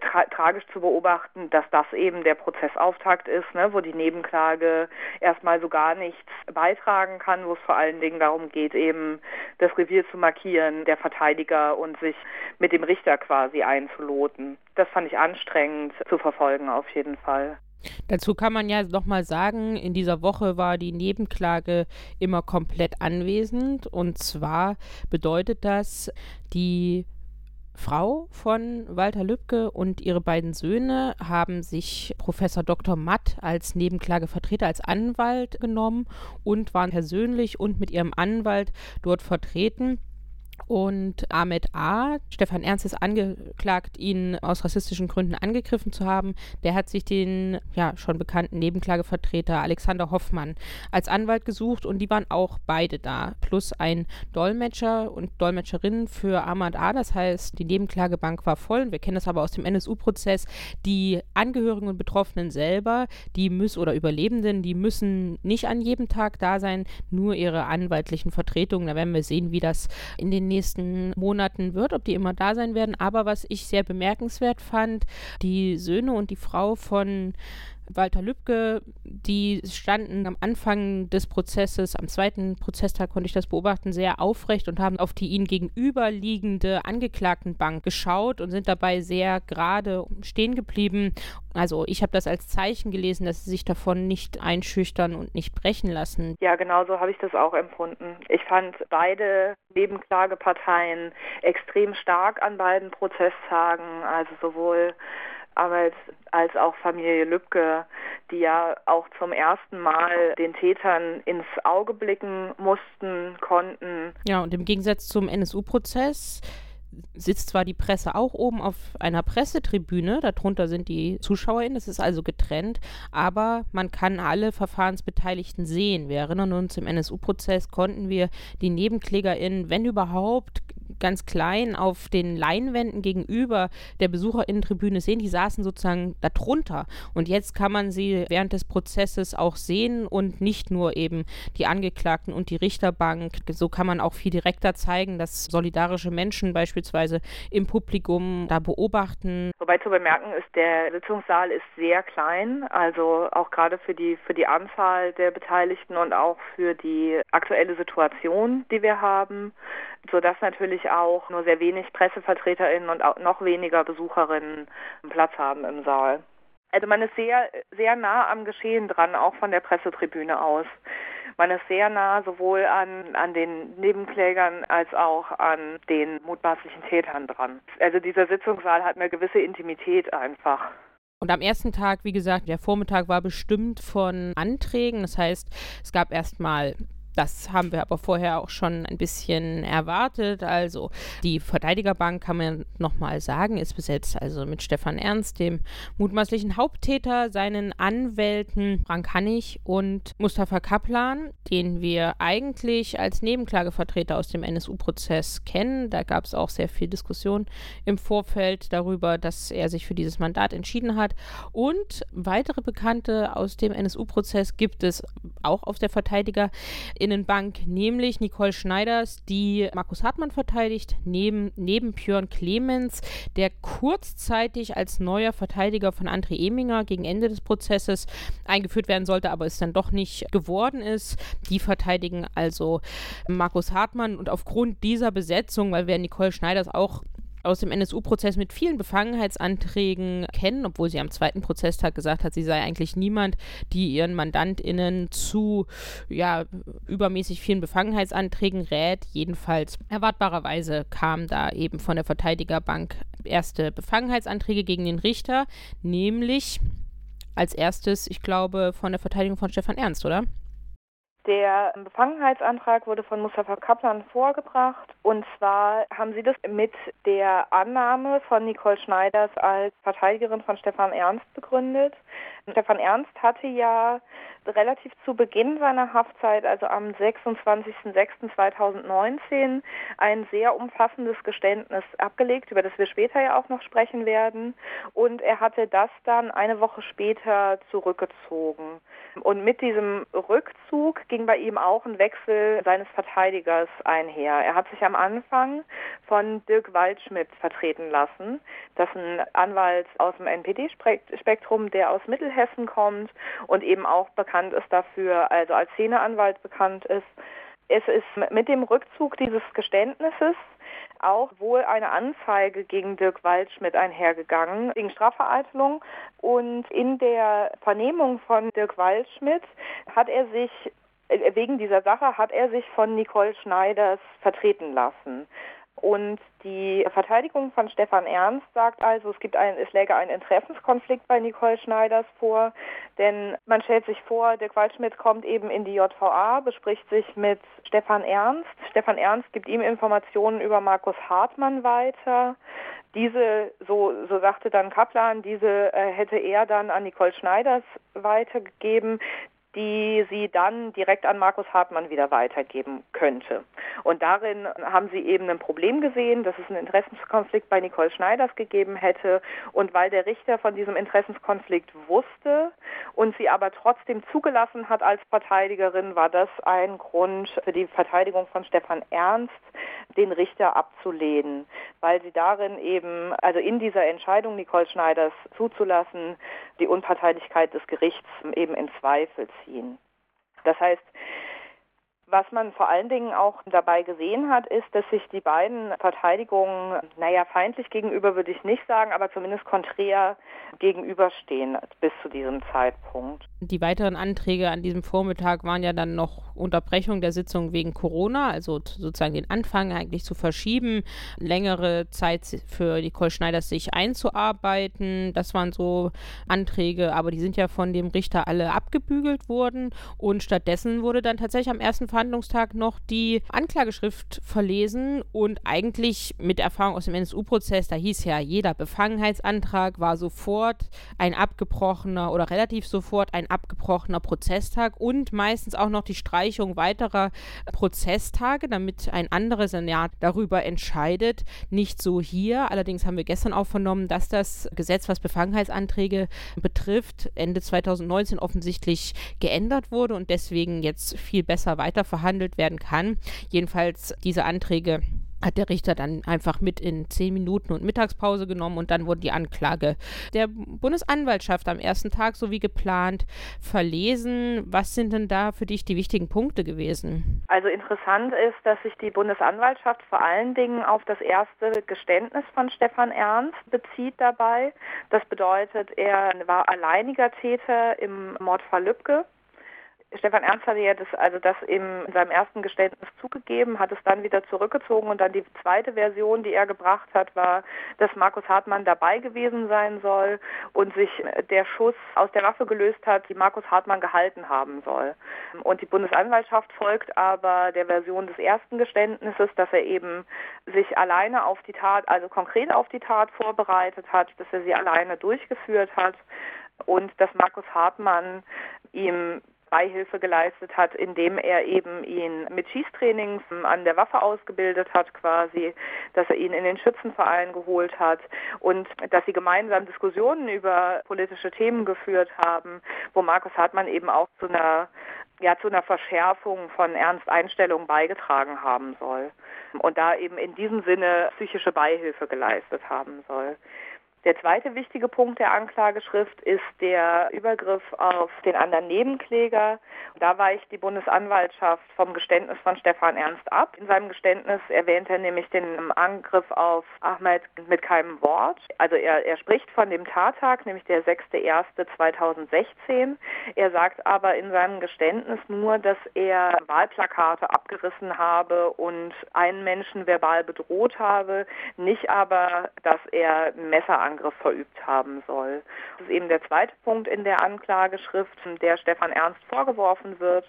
tra tragisch zu beobachten, dass das eben der Prozessauftakt ist, ne, wo die Nebenklage erstmal so gar nichts beitragen kann, wo es vor allen Dingen darum geht, eben das Revier zu markieren, der Verteidiger und sich mit dem Richter quasi einzuloten. Das fand ich anstrengend zu verfolgen auf jeden Fall. Dazu kann man ja nochmal sagen, in dieser Woche war die Nebenklage immer komplett anwesend. Und zwar bedeutet das, die Frau von Walter Lübcke und ihre beiden Söhne haben sich Professor Dr. Matt als Nebenklagevertreter, als Anwalt genommen und waren persönlich und mit ihrem Anwalt dort vertreten. Und Ahmed A., Stefan Ernst ist angeklagt, ihn aus rassistischen Gründen angegriffen zu haben. Der hat sich den ja schon bekannten Nebenklagevertreter Alexander Hoffmann als Anwalt gesucht und die waren auch beide da. Plus ein Dolmetscher und Dolmetscherin für Ahmed A. Das heißt, die Nebenklagebank war voll. Wir kennen das aber aus dem NSU-Prozess. Die Angehörigen und Betroffenen selber, die müssen oder Überlebenden, die müssen nicht an jedem Tag da sein, nur ihre anwaltlichen Vertretungen. Da werden wir sehen, wie das in den nächsten Monaten wird, ob die immer da sein werden. Aber was ich sehr bemerkenswert fand, die Söhne und die Frau von Walter Lübcke, die standen am Anfang des Prozesses, am zweiten Prozesstag konnte ich das beobachten, sehr aufrecht und haben auf die ihnen gegenüberliegende Angeklagtenbank geschaut und sind dabei sehr gerade stehen geblieben. Also ich habe das als Zeichen gelesen, dass sie sich davon nicht einschüchtern und nicht brechen lassen. Ja, genau so habe ich das auch empfunden. Ich fand beide Nebenklageparteien extrem stark an beiden Prozesstagen, also sowohl Arbeit als auch Familie Lübcke, die ja auch zum ersten Mal den Tätern ins Auge blicken mussten, konnten. Ja, und im Gegensatz zum NSU-Prozess sitzt zwar die Presse auch oben auf einer Pressetribüne, darunter sind die ZuschauerInnen, es ist also getrennt, aber man kann alle Verfahrensbeteiligten sehen. Wir erinnern uns, im NSU-Prozess konnten wir die NebenklägerInnen, wenn überhaupt, ganz klein auf den Leinwänden gegenüber der BesucherInnentribüne sehen. Die saßen sozusagen darunter. Und jetzt kann man sie während des Prozesses auch sehen und nicht nur eben die Angeklagten und die Richterbank. So kann man auch viel direkter zeigen, dass solidarische Menschen beispielsweise im Publikum da beobachten. Wobei zu bemerken ist, der Sitzungssaal ist sehr klein, also auch gerade für die, für die Anzahl der Beteiligten und auch für die aktuelle Situation, die wir haben, sodass natürlich auch nur sehr wenig PressevertreterInnen und auch noch weniger Besucherinnen Platz haben im Saal. Also man ist sehr, sehr nah am Geschehen dran, auch von der Pressetribüne aus. Man ist sehr nah sowohl an, an den Nebenklägern als auch an den mutmaßlichen Tätern dran. Also dieser Sitzungssaal hat eine gewisse Intimität einfach. Und am ersten Tag, wie gesagt, der Vormittag war bestimmt von Anträgen. Das heißt, es gab erstmal das haben wir aber vorher auch schon ein bisschen erwartet. Also die Verteidigerbank kann man nochmal sagen, ist besetzt also mit Stefan Ernst, dem mutmaßlichen Haupttäter, seinen Anwälten Frank Hannig und Mustafa Kaplan, den wir eigentlich als Nebenklagevertreter aus dem NSU-Prozess kennen. Da gab es auch sehr viel Diskussion im Vorfeld darüber, dass er sich für dieses Mandat entschieden hat. Und weitere Bekannte aus dem NSU-Prozess gibt es auch auf der Verteidiger Richterinnenbank, nämlich Nicole Schneiders, die Markus Hartmann verteidigt, neben, neben Björn Clemens, der kurzzeitig als neuer Verteidiger von André Eminger gegen Ende des Prozesses eingeführt werden sollte, aber es dann doch nicht geworden ist. Die verteidigen also Markus Hartmann und aufgrund dieser Besetzung, weil wir Nicole Schneiders auch aus dem NSU-Prozess mit vielen Befangenheitsanträgen kennen, obwohl sie am zweiten Prozesstag gesagt hat, sie sei eigentlich niemand, die ihren MandantInnen zu ja, übermäßig vielen Befangenheitsanträgen rät. Jedenfalls erwartbarerweise kamen da eben von der Verteidigerbank erste Befangenheitsanträge gegen den Richter, nämlich als erstes, ich glaube, von der Verteidigung von Stefan Ernst, oder? Der Befangenheitsantrag wurde von Mustafa Kaplan vorgebracht und zwar haben sie das mit der Annahme von Nicole Schneiders als Verteidigerin von Stefan Ernst begründet. Stefan Ernst hatte ja relativ zu Beginn seiner Haftzeit, also am 26.06.2019, ein sehr umfassendes Geständnis abgelegt, über das wir später ja auch noch sprechen werden. Und er hatte das dann eine Woche später zurückgezogen. Und mit diesem Rückzug ging bei ihm auch ein Wechsel seines Verteidigers einher. Er hat sich am Anfang von Dirk Waldschmidt vertreten lassen. Das ist ein Anwalt aus dem NPD-Spektrum, der aus Mittelhessen kommt und eben auch bekannt ist dafür, also als Szeneanwalt bekannt ist. Es ist mit dem Rückzug dieses Geständnisses auch wohl eine Anzeige gegen Dirk Waldschmidt einhergegangen, wegen Strafvereitelung. Und in der Vernehmung von Dirk Waldschmidt hat er sich äh, wegen dieser Sache hat er sich von Nicole Schneiders vertreten lassen. Und die Verteidigung von Stefan Ernst sagt also, es gibt ein, es läge ein Interessenskonflikt bei Nicole Schneiders vor, denn man stellt sich vor, Dirk Waldschmidt kommt eben in die JVA, bespricht sich mit Stefan Ernst. Stefan Ernst gibt ihm Informationen über Markus Hartmann weiter. Diese, so, so sagte dann Kaplan, diese äh, hätte er dann an Nicole Schneiders weitergegeben die sie dann direkt an Markus Hartmann wieder weitergeben könnte. Und darin haben sie eben ein Problem gesehen, dass es einen Interessenskonflikt bei Nicole Schneiders gegeben hätte. Und weil der Richter von diesem Interessenskonflikt wusste und sie aber trotzdem zugelassen hat als Verteidigerin, war das ein Grund für die Verteidigung von Stefan Ernst, den Richter abzulehnen, weil sie darin eben, also in dieser Entscheidung Nicole Schneiders zuzulassen, die Unparteilichkeit des Gerichts eben in Zweifel ziehen. Das heißt, was man vor allen Dingen auch dabei gesehen hat, ist, dass sich die beiden Verteidigungen, naja, feindlich gegenüber würde ich nicht sagen, aber zumindest konträr gegenüberstehen bis zu diesem Zeitpunkt. Die weiteren Anträge an diesem Vormittag waren ja dann noch Unterbrechung der Sitzung wegen Corona, also sozusagen den Anfang eigentlich zu verschieben, längere Zeit für Nicole Schneiders sich einzuarbeiten. Das waren so Anträge, aber die sind ja von dem Richter alle abgebügelt worden und stattdessen wurde dann tatsächlich am ersten Verhandlungstag noch die Anklageschrift verlesen und eigentlich mit Erfahrung aus dem NSU-Prozess, da hieß ja, jeder Befangenheitsantrag war sofort ein abgebrochener oder relativ sofort ein abgebrochener Prozesstag und meistens auch noch die Streichung weiterer Prozesstage, damit ein anderes Senat darüber entscheidet. Nicht so hier. Allerdings haben wir gestern auch vernommen, dass das Gesetz, was Befangenheitsanträge betrifft, Ende 2019 offensichtlich geändert wurde und deswegen jetzt viel besser weiter verhandelt werden kann. Jedenfalls diese Anträge hat der Richter dann einfach mit in zehn Minuten und Mittagspause genommen und dann wurde die Anklage der Bundesanwaltschaft am ersten Tag so wie geplant verlesen. Was sind denn da für dich die wichtigen Punkte gewesen? Also interessant ist, dass sich die Bundesanwaltschaft vor allen Dingen auf das erste Geständnis von Stefan Ernst bezieht dabei. Das bedeutet, er war alleiniger Täter im Mordfall Lübcke Stefan Ernst hatte ja das, also das in seinem ersten Geständnis zugegeben, hat es dann wieder zurückgezogen und dann die zweite Version, die er gebracht hat, war, dass Markus Hartmann dabei gewesen sein soll und sich der Schuss aus der Waffe gelöst hat, die Markus Hartmann gehalten haben soll. Und die Bundesanwaltschaft folgt aber der Version des ersten Geständnisses, dass er eben sich alleine auf die Tat, also konkret auf die Tat vorbereitet hat, dass er sie alleine durchgeführt hat und dass Markus Hartmann ihm Beihilfe geleistet hat, indem er eben ihn mit Schießtrainings an der Waffe ausgebildet hat quasi, dass er ihn in den Schützenverein geholt hat und dass sie gemeinsam Diskussionen über politische Themen geführt haben, wo Markus Hartmann eben auch zu einer ja zu einer Verschärfung von Ernsteinstellungen beigetragen haben soll und da eben in diesem Sinne psychische Beihilfe geleistet haben soll. Der zweite wichtige Punkt der Anklageschrift ist der Übergriff auf den anderen Nebenkläger. Da weicht die Bundesanwaltschaft vom Geständnis von Stefan Ernst ab. In seinem Geständnis erwähnt er nämlich den Angriff auf Ahmed mit keinem Wort. Also er, er spricht von dem Tattag, nämlich der 6.1.2016. Er sagt aber in seinem Geständnis nur, dass er Wahlplakate abgerissen habe und einen Menschen verbal bedroht habe, nicht aber, dass er Messer Angriff verübt haben soll. Das ist eben der zweite Punkt in der Anklageschrift, der Stefan Ernst vorgeworfen wird.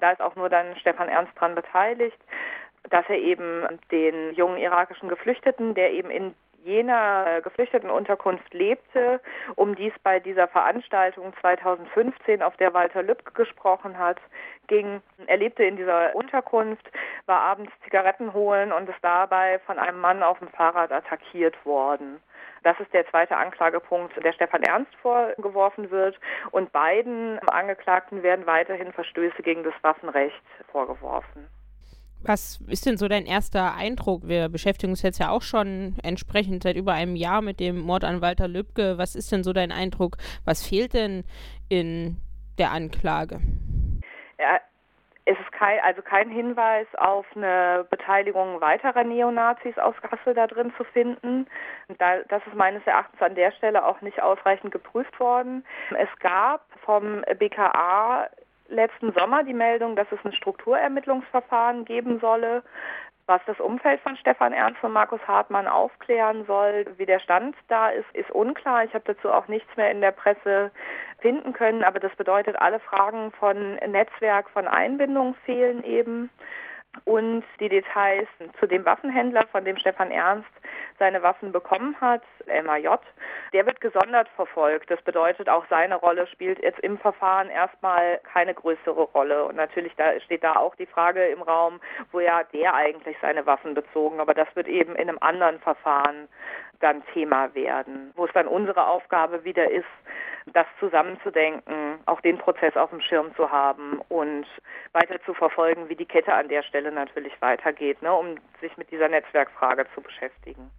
Da ist auch nur dann Stefan Ernst dran beteiligt, dass er eben den jungen irakischen Geflüchteten, der eben in jener äh, Geflüchtetenunterkunft lebte, um dies bei dieser Veranstaltung 2015, auf der Walter Lübcke gesprochen hat, ging. Er lebte in dieser Unterkunft, war abends Zigaretten holen und ist dabei von einem Mann auf dem Fahrrad attackiert worden. Das ist der zweite Anklagepunkt, der Stefan Ernst vorgeworfen wird. Und beiden Angeklagten werden weiterhin Verstöße gegen das Waffenrecht vorgeworfen. Was ist denn so dein erster Eindruck? Wir beschäftigen uns jetzt ja auch schon entsprechend seit über einem Jahr mit dem Mord an Walter Lübcke. Was ist denn so dein Eindruck? Was fehlt denn in der Anklage? Ja, es ist kein, also kein Hinweis auf eine Beteiligung weiterer Neonazis aus Kassel da drin zu finden. Da, das ist meines Erachtens an der Stelle auch nicht ausreichend geprüft worden. Es gab vom BKA letzten Sommer die Meldung, dass es ein Strukturermittlungsverfahren geben solle was das Umfeld von Stefan Ernst und Markus Hartmann aufklären soll, wie der Stand da ist, ist unklar. Ich habe dazu auch nichts mehr in der Presse finden können, aber das bedeutet, alle Fragen von Netzwerk, von Einbindung fehlen eben und die Details zu dem Waffenhändler, von dem Stefan Ernst seine Waffen bekommen hat, MAJ, der wird gesondert verfolgt. Das bedeutet, auch seine Rolle spielt jetzt im Verfahren erstmal keine größere Rolle. Und natürlich da steht da auch die Frage im Raum, woher hat der eigentlich seine Waffen bezogen. Aber das wird eben in einem anderen Verfahren dann Thema werden, wo es dann unsere Aufgabe wieder ist, das zusammenzudenken, auch den Prozess auf dem Schirm zu haben und weiter zu verfolgen, wie die Kette an der Stelle natürlich weitergeht, ne, um sich mit dieser Netzwerkfrage zu beschäftigen.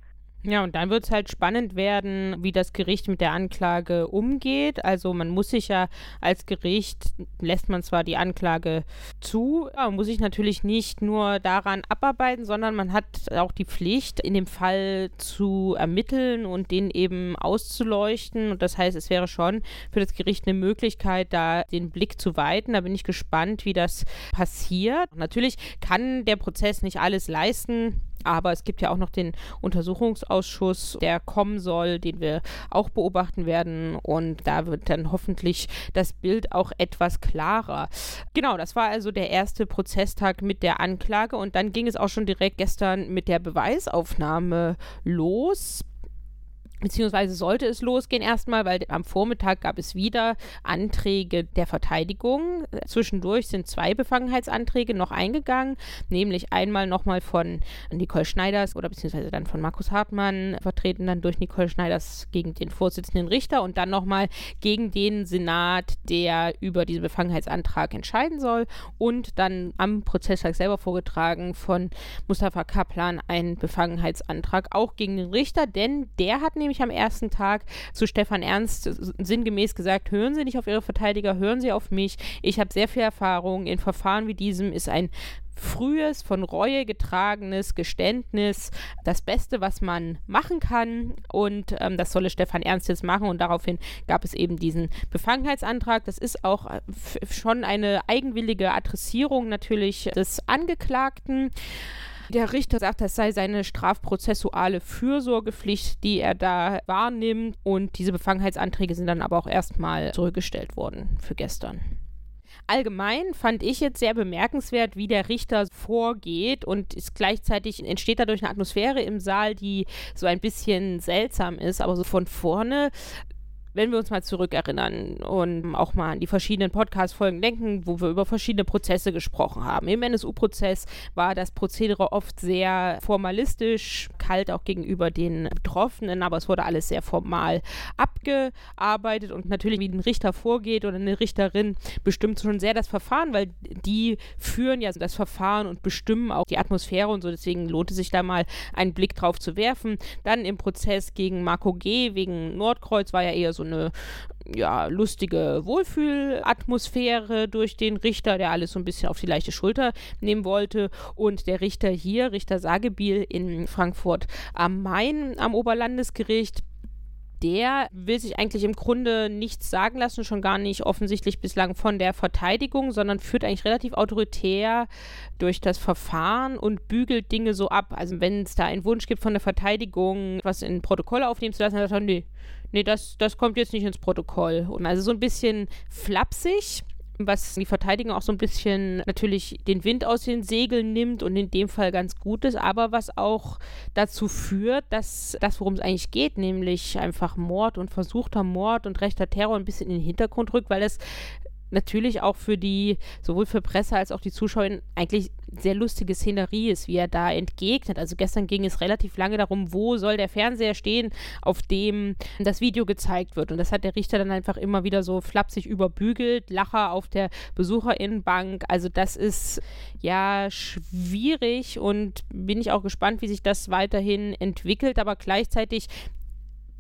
Ja, und dann wird es halt spannend werden, wie das Gericht mit der Anklage umgeht. Also man muss sich ja als Gericht, lässt man zwar die Anklage zu, aber muss sich natürlich nicht nur daran abarbeiten, sondern man hat auch die Pflicht, in dem Fall zu ermitteln und den eben auszuleuchten. Und das heißt, es wäre schon für das Gericht eine Möglichkeit, da den Blick zu weiten. Da bin ich gespannt, wie das passiert. Natürlich kann der Prozess nicht alles leisten aber es gibt ja auch noch den Untersuchungsausschuss, der kommen soll, den wir auch beobachten werden. Und da wird dann hoffentlich das Bild auch etwas klarer. Genau, das war also der erste Prozesstag mit der Anklage. Und dann ging es auch schon direkt gestern mit der Beweisaufnahme los beziehungsweise sollte es losgehen erstmal, weil am Vormittag gab es wieder Anträge der Verteidigung. Zwischendurch sind zwei Befangenheitsanträge noch eingegangen, nämlich einmal nochmal von Nicole Schneiders oder beziehungsweise dann von Markus Hartmann, vertreten dann durch Nicole Schneiders gegen den Vorsitzenden Richter und dann nochmal gegen den Senat, der über diesen Befangenheitsantrag entscheiden soll und dann am Prozesstag selber vorgetragen von Mustafa Kaplan ein Befangenheitsantrag auch gegen den Richter, denn der hat nämlich nämlich am ersten Tag zu Stefan Ernst sinngemäß gesagt, hören Sie nicht auf Ihre Verteidiger, hören Sie auf mich. Ich habe sehr viel Erfahrung. In Verfahren wie diesem ist ein frühes, von Reue getragenes Geständnis das Beste, was man machen kann. Und ähm, das solle Stefan Ernst jetzt machen. Und daraufhin gab es eben diesen Befangenheitsantrag. Das ist auch äh, schon eine eigenwillige Adressierung natürlich des Angeklagten. Der Richter sagt, das sei seine strafprozessuale Fürsorgepflicht, die er da wahrnimmt. Und diese Befangenheitsanträge sind dann aber auch erstmal zurückgestellt worden für gestern. Allgemein fand ich jetzt sehr bemerkenswert, wie der Richter vorgeht und ist gleichzeitig entsteht dadurch eine Atmosphäre im Saal, die so ein bisschen seltsam ist, aber so von vorne wenn wir uns mal zurückerinnern und auch mal an die verschiedenen Podcast-Folgen denken, wo wir über verschiedene Prozesse gesprochen haben. Im NSU-Prozess war das Prozedere oft sehr formalistisch, kalt auch gegenüber den Betroffenen, aber es wurde alles sehr formal abgearbeitet und natürlich, wie ein Richter vorgeht oder eine Richterin, bestimmt schon sehr das Verfahren, weil die führen ja das Verfahren und bestimmen auch die Atmosphäre und so. Deswegen lohnt es sich da mal einen Blick drauf zu werfen. Dann im Prozess gegen Marco G. wegen Nordkreuz war ja eher so eine ja, lustige Wohlfühlatmosphäre durch den Richter, der alles so ein bisschen auf die leichte Schulter nehmen wollte. Und der Richter hier, Richter Sagebiel in Frankfurt am Main am Oberlandesgericht, der will sich eigentlich im Grunde nichts sagen lassen, schon gar nicht offensichtlich bislang von der Verteidigung, sondern führt eigentlich relativ autoritär durch das Verfahren und bügelt Dinge so ab. Also wenn es da einen Wunsch gibt von der Verteidigung, was in Protokolle aufnehmen zu lassen, dann sagt er, nee, nee, das, das kommt jetzt nicht ins Protokoll. Und also so ein bisschen flapsig was die Verteidigung auch so ein bisschen natürlich den Wind aus den Segeln nimmt und in dem Fall ganz gut ist, aber was auch dazu führt, dass das, worum es eigentlich geht, nämlich einfach Mord und versuchter Mord und rechter Terror ein bisschen in den Hintergrund rückt, weil es natürlich auch für die, sowohl für Presse als auch die Zuschauer eigentlich sehr lustige Szenerie ist, wie er da entgegnet. Also gestern ging es relativ lange darum, wo soll der Fernseher stehen, auf dem das Video gezeigt wird. Und das hat der Richter dann einfach immer wieder so flapsig überbügelt, Lacher auf der Besucherinnenbank. Also das ist ja schwierig und bin ich auch gespannt, wie sich das weiterhin entwickelt. Aber gleichzeitig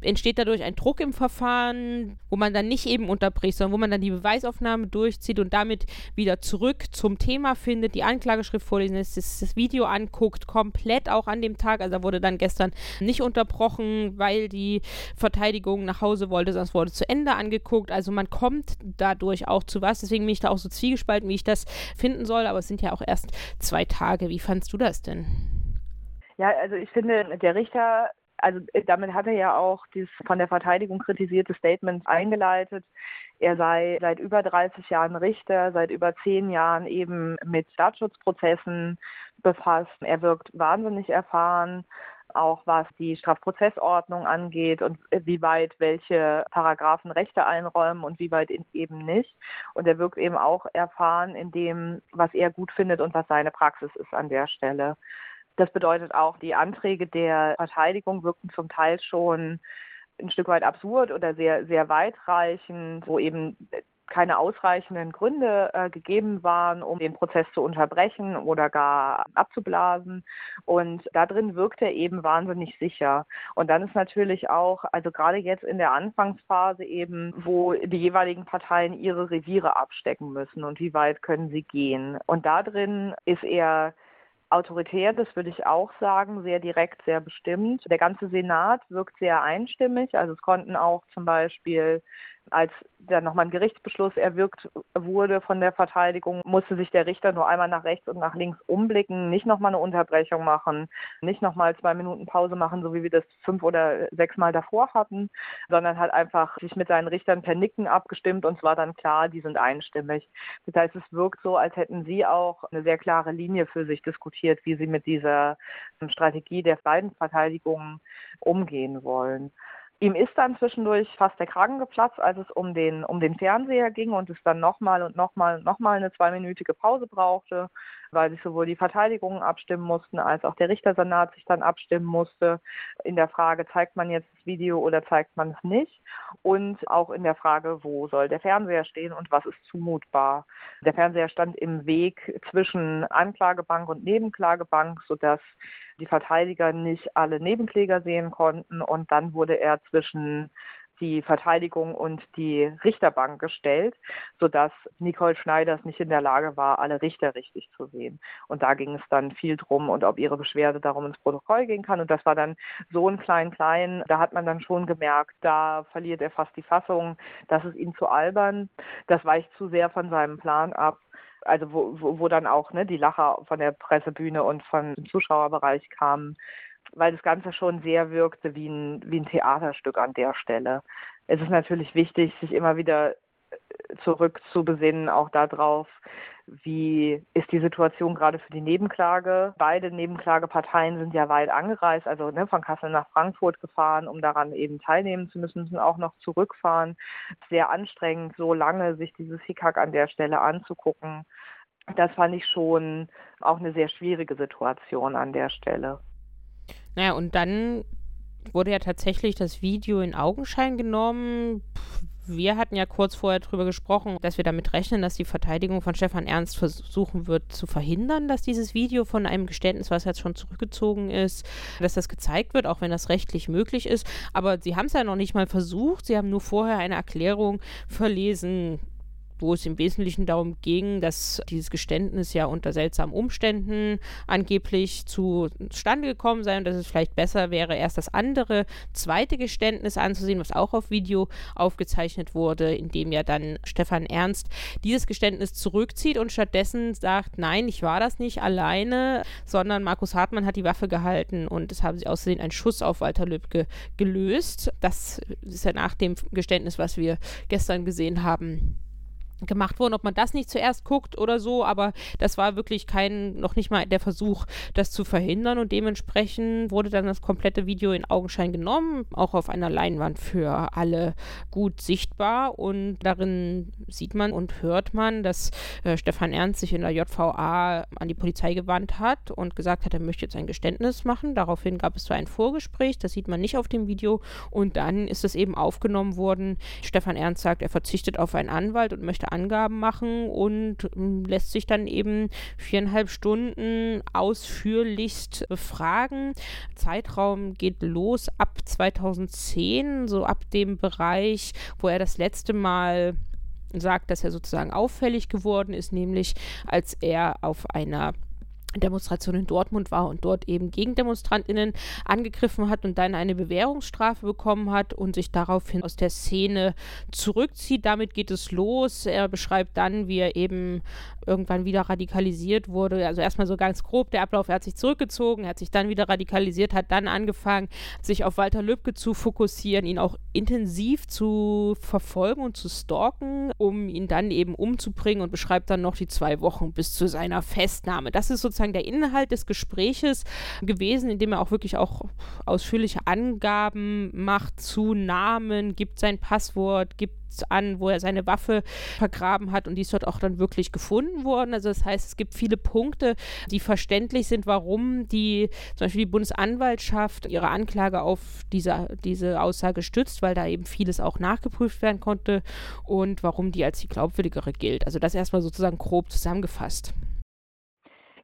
entsteht dadurch ein Druck im Verfahren, wo man dann nicht eben unterbricht, sondern wo man dann die Beweisaufnahme durchzieht und damit wieder zurück zum Thema findet, die Anklageschrift vorlesen das, das Video anguckt, komplett auch an dem Tag. Also da wurde dann gestern nicht unterbrochen, weil die Verteidigung nach Hause wollte, sonst wurde zu Ende angeguckt. Also man kommt dadurch auch zu was. Deswegen bin ich da auch so zwiegespalten, wie ich das finden soll. Aber es sind ja auch erst zwei Tage. Wie fandst du das denn? Ja, also ich finde, der Richter also äh, damit hat er ja auch dieses von der Verteidigung kritisierte Statement eingeleitet. Er sei seit über 30 Jahren Richter, seit über zehn Jahren eben mit Staatsschutzprozessen befasst. Er wirkt wahnsinnig erfahren, auch was die Strafprozessordnung angeht und wie weit welche Paragraphen Rechte einräumen und wie weit eben nicht. Und er wirkt eben auch erfahren in dem, was er gut findet und was seine Praxis ist an der Stelle. Das bedeutet auch, die Anträge der Verteidigung wirkten zum Teil schon ein Stück weit absurd oder sehr, sehr weitreichend, wo eben keine ausreichenden Gründe äh, gegeben waren, um den Prozess zu unterbrechen oder gar abzublasen. Und da drin wirkt er eben wahnsinnig sicher. Und dann ist natürlich auch, also gerade jetzt in der Anfangsphase eben, wo die jeweiligen Parteien ihre Reviere abstecken müssen und wie weit können sie gehen. Und da drin ist er autoritär, das würde ich auch sagen, sehr direkt, sehr bestimmt. Der ganze Senat wirkt sehr einstimmig. Also es konnten auch zum Beispiel als dann nochmal ein Gerichtsbeschluss erwirkt wurde von der Verteidigung, musste sich der Richter nur einmal nach rechts und nach links umblicken, nicht nochmal eine Unterbrechung machen, nicht nochmal zwei Minuten Pause machen, so wie wir das fünf oder sechs Mal davor hatten, sondern hat einfach sich mit seinen Richtern per Nicken abgestimmt und es war dann klar, die sind einstimmig. Das heißt, es wirkt so, als hätten sie auch eine sehr klare Linie für sich diskutiert, wie sie mit dieser Strategie der beiden Verteidigungen umgehen wollen. Ihm ist dann zwischendurch fast der Kragen geplatzt, als es um den, um den Fernseher ging und es dann nochmal und nochmal und nochmal eine zweiminütige Pause brauchte weil sich sowohl die Verteidigungen abstimmen mussten, als auch der Richtersenat sich dann abstimmen musste in der Frage, zeigt man jetzt das Video oder zeigt man es nicht? Und auch in der Frage, wo soll der Fernseher stehen und was ist zumutbar? Der Fernseher stand im Weg zwischen Anklagebank und Nebenklagebank, sodass die Verteidiger nicht alle Nebenkläger sehen konnten und dann wurde er zwischen die Verteidigung und die Richterbank gestellt, sodass Nicole Schneiders nicht in der Lage war, alle Richter richtig zu sehen. Und da ging es dann viel drum und ob ihre Beschwerde darum ins Protokoll gehen kann. Und das war dann so ein klein-klein, da hat man dann schon gemerkt, da verliert er fast die Fassung, das ist ihm zu albern, das weicht zu sehr von seinem Plan ab also wo, wo, wo dann auch ne, die Lacher von der Pressebühne und von dem Zuschauerbereich kamen weil das Ganze schon sehr wirkte wie ein, wie ein Theaterstück an der Stelle. Es ist natürlich wichtig, sich immer wieder zurück zu besinnen, auch darauf, wie ist die Situation gerade für die Nebenklage. Beide Nebenklageparteien sind ja weit angereist, also ne, von Kassel nach Frankfurt gefahren, um daran eben teilnehmen zu müssen, müssen auch noch zurückfahren. Sehr anstrengend, so lange sich dieses Hickhack an der Stelle anzugucken. Das fand ich schon auch eine sehr schwierige Situation an der Stelle. Naja, und dann wurde ja tatsächlich das Video in Augenschein genommen. Wir hatten ja kurz vorher darüber gesprochen, dass wir damit rechnen, dass die Verteidigung von Stefan Ernst versuchen wird zu verhindern, dass dieses Video von einem Geständnis, was jetzt schon zurückgezogen ist, dass das gezeigt wird, auch wenn das rechtlich möglich ist. Aber sie haben es ja noch nicht mal versucht. Sie haben nur vorher eine Erklärung verlesen, wo es im Wesentlichen darum ging, dass dieses Geständnis ja unter seltsamen Umständen angeblich zustande gekommen sei und dass es vielleicht besser wäre, erst das andere, zweite Geständnis anzusehen, was auch auf Video aufgezeichnet wurde, in dem ja dann Stefan Ernst dieses Geständnis zurückzieht und stattdessen sagt, nein, ich war das nicht alleine, sondern Markus Hartmann hat die Waffe gehalten und es haben sie außerdem einen Schuss auf Walter Lübcke gelöst. Das ist ja nach dem Geständnis, was wir gestern gesehen haben, gemacht worden, ob man das nicht zuerst guckt oder so, aber das war wirklich kein, noch nicht mal der Versuch, das zu verhindern und dementsprechend wurde dann das komplette Video in Augenschein genommen, auch auf einer Leinwand für alle gut sichtbar und darin sieht man und hört man, dass äh, Stefan Ernst sich in der JVA an die Polizei gewandt hat und gesagt hat, er möchte jetzt ein Geständnis machen. Daraufhin gab es so ein Vorgespräch, das sieht man nicht auf dem Video und dann ist es eben aufgenommen worden. Stefan Ernst sagt, er verzichtet auf einen Anwalt und möchte Angaben machen und ähm, lässt sich dann eben viereinhalb Stunden ausführlichst befragen. Zeitraum geht los ab 2010, so ab dem Bereich, wo er das letzte Mal sagt, dass er sozusagen auffällig geworden ist, nämlich als er auf einer Demonstration in Dortmund war und dort eben Gegendemonstrantinnen angegriffen hat und dann eine Bewährungsstrafe bekommen hat und sich daraufhin aus der Szene zurückzieht. Damit geht es los. Er beschreibt dann, wie er eben irgendwann wieder radikalisiert wurde. Also erstmal so ganz grob der Ablauf. Er hat sich zurückgezogen, er hat sich dann wieder radikalisiert, hat dann angefangen, sich auf Walter Lübcke zu fokussieren, ihn auch intensiv zu verfolgen und zu stalken, um ihn dann eben umzubringen und beschreibt dann noch die zwei Wochen bis zu seiner Festnahme. Das ist sozusagen sozusagen der Inhalt des Gespräches gewesen, in dem er auch wirklich auch ausführliche Angaben macht zu Namen, gibt sein Passwort, gibt an, wo er seine Waffe vergraben hat und die ist dort auch dann wirklich gefunden worden. Also das heißt, es gibt viele Punkte, die verständlich sind, warum die zum Beispiel die Bundesanwaltschaft ihre Anklage auf diese, diese Aussage stützt, weil da eben vieles auch nachgeprüft werden konnte und warum die als die glaubwürdigere gilt. Also das erstmal sozusagen grob zusammengefasst.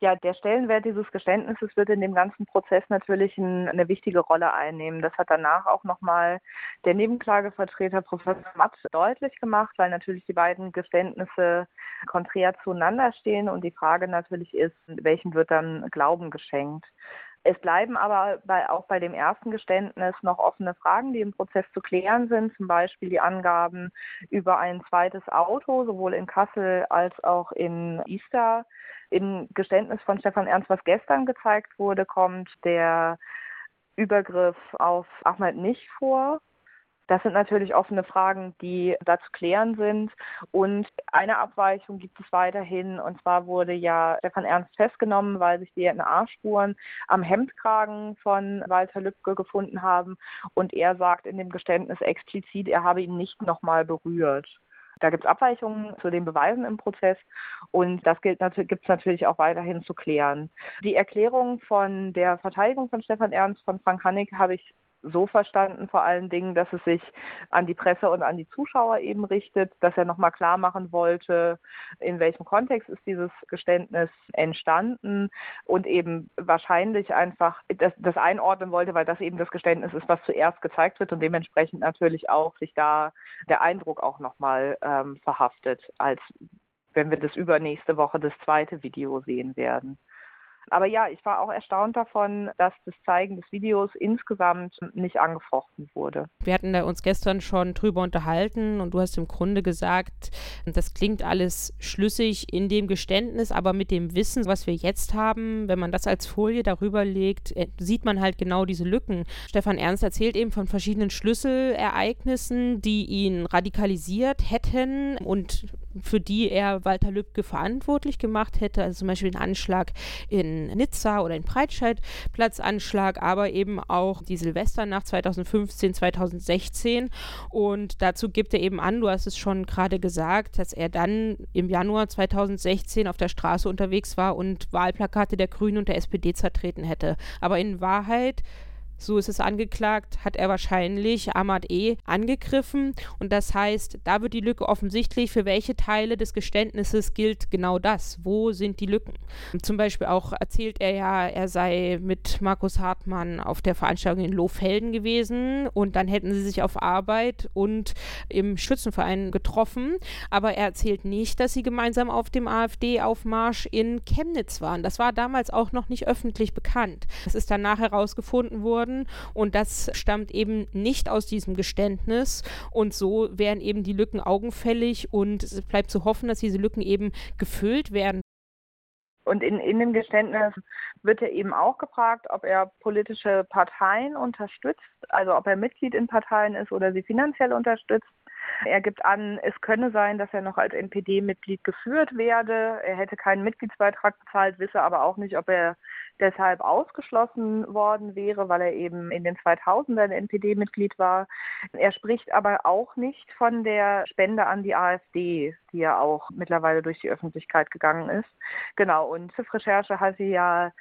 Ja, der Stellenwert dieses Geständnisses wird in dem ganzen Prozess natürlich ein, eine wichtige Rolle einnehmen. Das hat danach auch nochmal der Nebenklagevertreter Professor Matt deutlich gemacht, weil natürlich die beiden Geständnisse konträr zueinander stehen und die Frage natürlich ist, welchem wird dann Glauben geschenkt. Es bleiben aber bei, auch bei dem ersten Geständnis noch offene Fragen, die im Prozess zu klären sind, zum Beispiel die Angaben über ein zweites Auto, sowohl in Kassel als auch in Istar. Im Geständnis von Stefan Ernst, was gestern gezeigt wurde, kommt der Übergriff auf Ahmed nicht vor. Das sind natürlich offene Fragen, die da zu klären sind. Und eine Abweichung gibt es weiterhin. Und zwar wurde ja Stefan Ernst festgenommen, weil sich DNA-Spuren am Hemdkragen von Walter Lübcke gefunden haben. Und er sagt in dem Geständnis explizit, er habe ihn nicht nochmal berührt. Da gibt es Abweichungen zu den Beweisen im Prozess und das gibt es natürlich auch weiterhin zu klären. Die Erklärung von der Verteidigung von Stefan Ernst, von Frank Hannig, habe ich so verstanden vor allen Dingen, dass es sich an die Presse und an die Zuschauer eben richtet, dass er nochmal klar machen wollte, in welchem Kontext ist dieses Geständnis entstanden und eben wahrscheinlich einfach das, das einordnen wollte, weil das eben das Geständnis ist, was zuerst gezeigt wird und dementsprechend natürlich auch sich da der Eindruck auch nochmal ähm, verhaftet, als wenn wir das übernächste Woche das zweite Video sehen werden. Aber ja, ich war auch erstaunt davon, dass das Zeigen des Videos insgesamt nicht angefochten wurde. Wir hatten da uns gestern schon drüber unterhalten und du hast im Grunde gesagt, das klingt alles schlüssig in dem Geständnis, aber mit dem Wissen, was wir jetzt haben, wenn man das als Folie darüber legt, äh, sieht man halt genau diese Lücken. Stefan Ernst erzählt eben von verschiedenen Schlüsselereignissen, die ihn radikalisiert hätten und für die er Walter Lübcke verantwortlich gemacht hätte, also zum Beispiel den Anschlag in Nizza oder den Breitscheidplatzanschlag, aber eben auch die Silvesternacht 2015, 2016 und dazu gibt er eben an, du hast es schon gerade gesagt, dass er dann im Januar 2016 auf der Straße unterwegs war und Wahlplakate der Grünen und der SPD zertreten hätte. Aber in Wahrheit so ist es angeklagt, hat er wahrscheinlich Ahmad E. angegriffen. Und das heißt, da wird die Lücke offensichtlich, für welche Teile des Geständnisses gilt genau das. Wo sind die Lücken? Zum Beispiel auch erzählt er ja, er sei mit Markus Hartmann auf der Veranstaltung in Lohfelden gewesen und dann hätten sie sich auf Arbeit und im Schützenverein getroffen. Aber er erzählt nicht, dass sie gemeinsam auf dem AfD-Aufmarsch in Chemnitz waren. Das war damals auch noch nicht öffentlich bekannt. Es ist danach herausgefunden worden, worden und das stammt eben nicht aus diesem Geständnis und so wären eben die Lücken augenfällig und es bleibt zu hoffen, dass diese Lücken eben gefüllt werden. Und in, in dem Geständnis wird er eben auch gefragt, ob er politische Parteien unterstützt, also ob er Mitglied in Parteien ist oder sie finanziell unterstützt. Er gibt an, es könne sein, dass er noch als NPD-Mitglied geführt werde. Er hätte keinen Mitgliedsbeitrag bezahlt, wisse aber auch nicht, ob er deshalb ausgeschlossen worden wäre, weil er eben in den 2000ern NPD-Mitglied war. Er spricht aber auch nicht von der Spende an die AfD, die ja auch mittlerweile durch die Öffentlichkeit gegangen ist. Genau, und TÜV-Recherche hat sie ja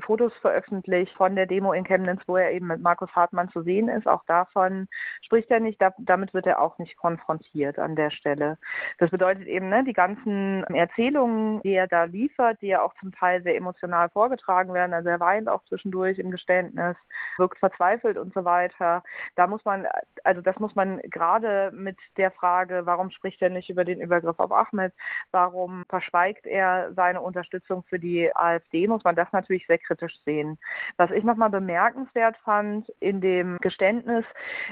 Fotos veröffentlicht von der Demo in Chemnitz, wo er eben mit Markus Hartmann zu sehen ist. Auch davon spricht er nicht, da, damit wird er auch nicht konfrontiert an der Stelle. Das bedeutet eben, ne, die ganzen Erzählungen, die er da liefert, die ja auch zum Teil sehr emotional vorgetragen werden, also er weint auch zwischendurch im Geständnis, wirkt verzweifelt und so weiter. Da muss man, also das muss man gerade mit der Frage, warum spricht er nicht über den Übergriff auf Ahmed, warum verschweigt er seine Unterstützung für die AfD, muss man das natürlich sehr kritisch sehen. Was ich nochmal bemerkenswert fand in dem Geständnis,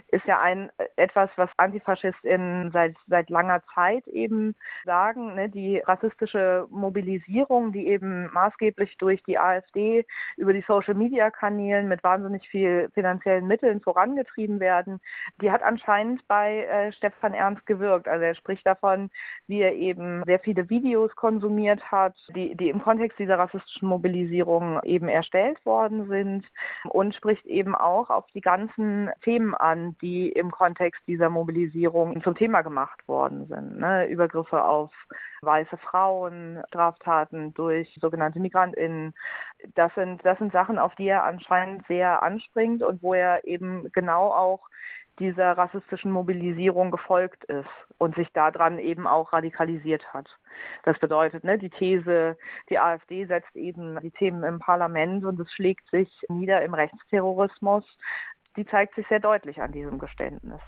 ist ja ein etwas, was AntifaschistInnen seit, seit langer Zeit eben sagen, ne, die rassistische Mobilisierung, die eben maßgeblich durch die AfD über die Social-Media-Kanälen mit wahnsinnig viel finanziellen Mitteln vorangetrieben werden, die hat anscheinend bei äh, Stefan Ernst gewirkt. Also er spricht davon, wie er eben sehr viele Videos konsumiert hat, die, die im Kontext dieser rassistischen Mobilisierung eben erstellt worden sind und spricht eben auch auf die ganzen Themen an, die im Kontext dieser Mobilisierung zum Thema gemacht worden sind. Ne? Übergriffe auf weiße Frauen, Straftaten durch sogenannte MigrantInnen. Das sind, das sind Sachen, auf die er anscheinend sehr anspringt und wo er eben genau auch dieser rassistischen Mobilisierung gefolgt ist und sich daran eben auch radikalisiert hat. Das bedeutet, ne, die These, die AfD setzt eben die Themen im Parlament und es schlägt sich nieder im Rechtsterrorismus, die zeigt sich sehr deutlich an diesem Geständnis.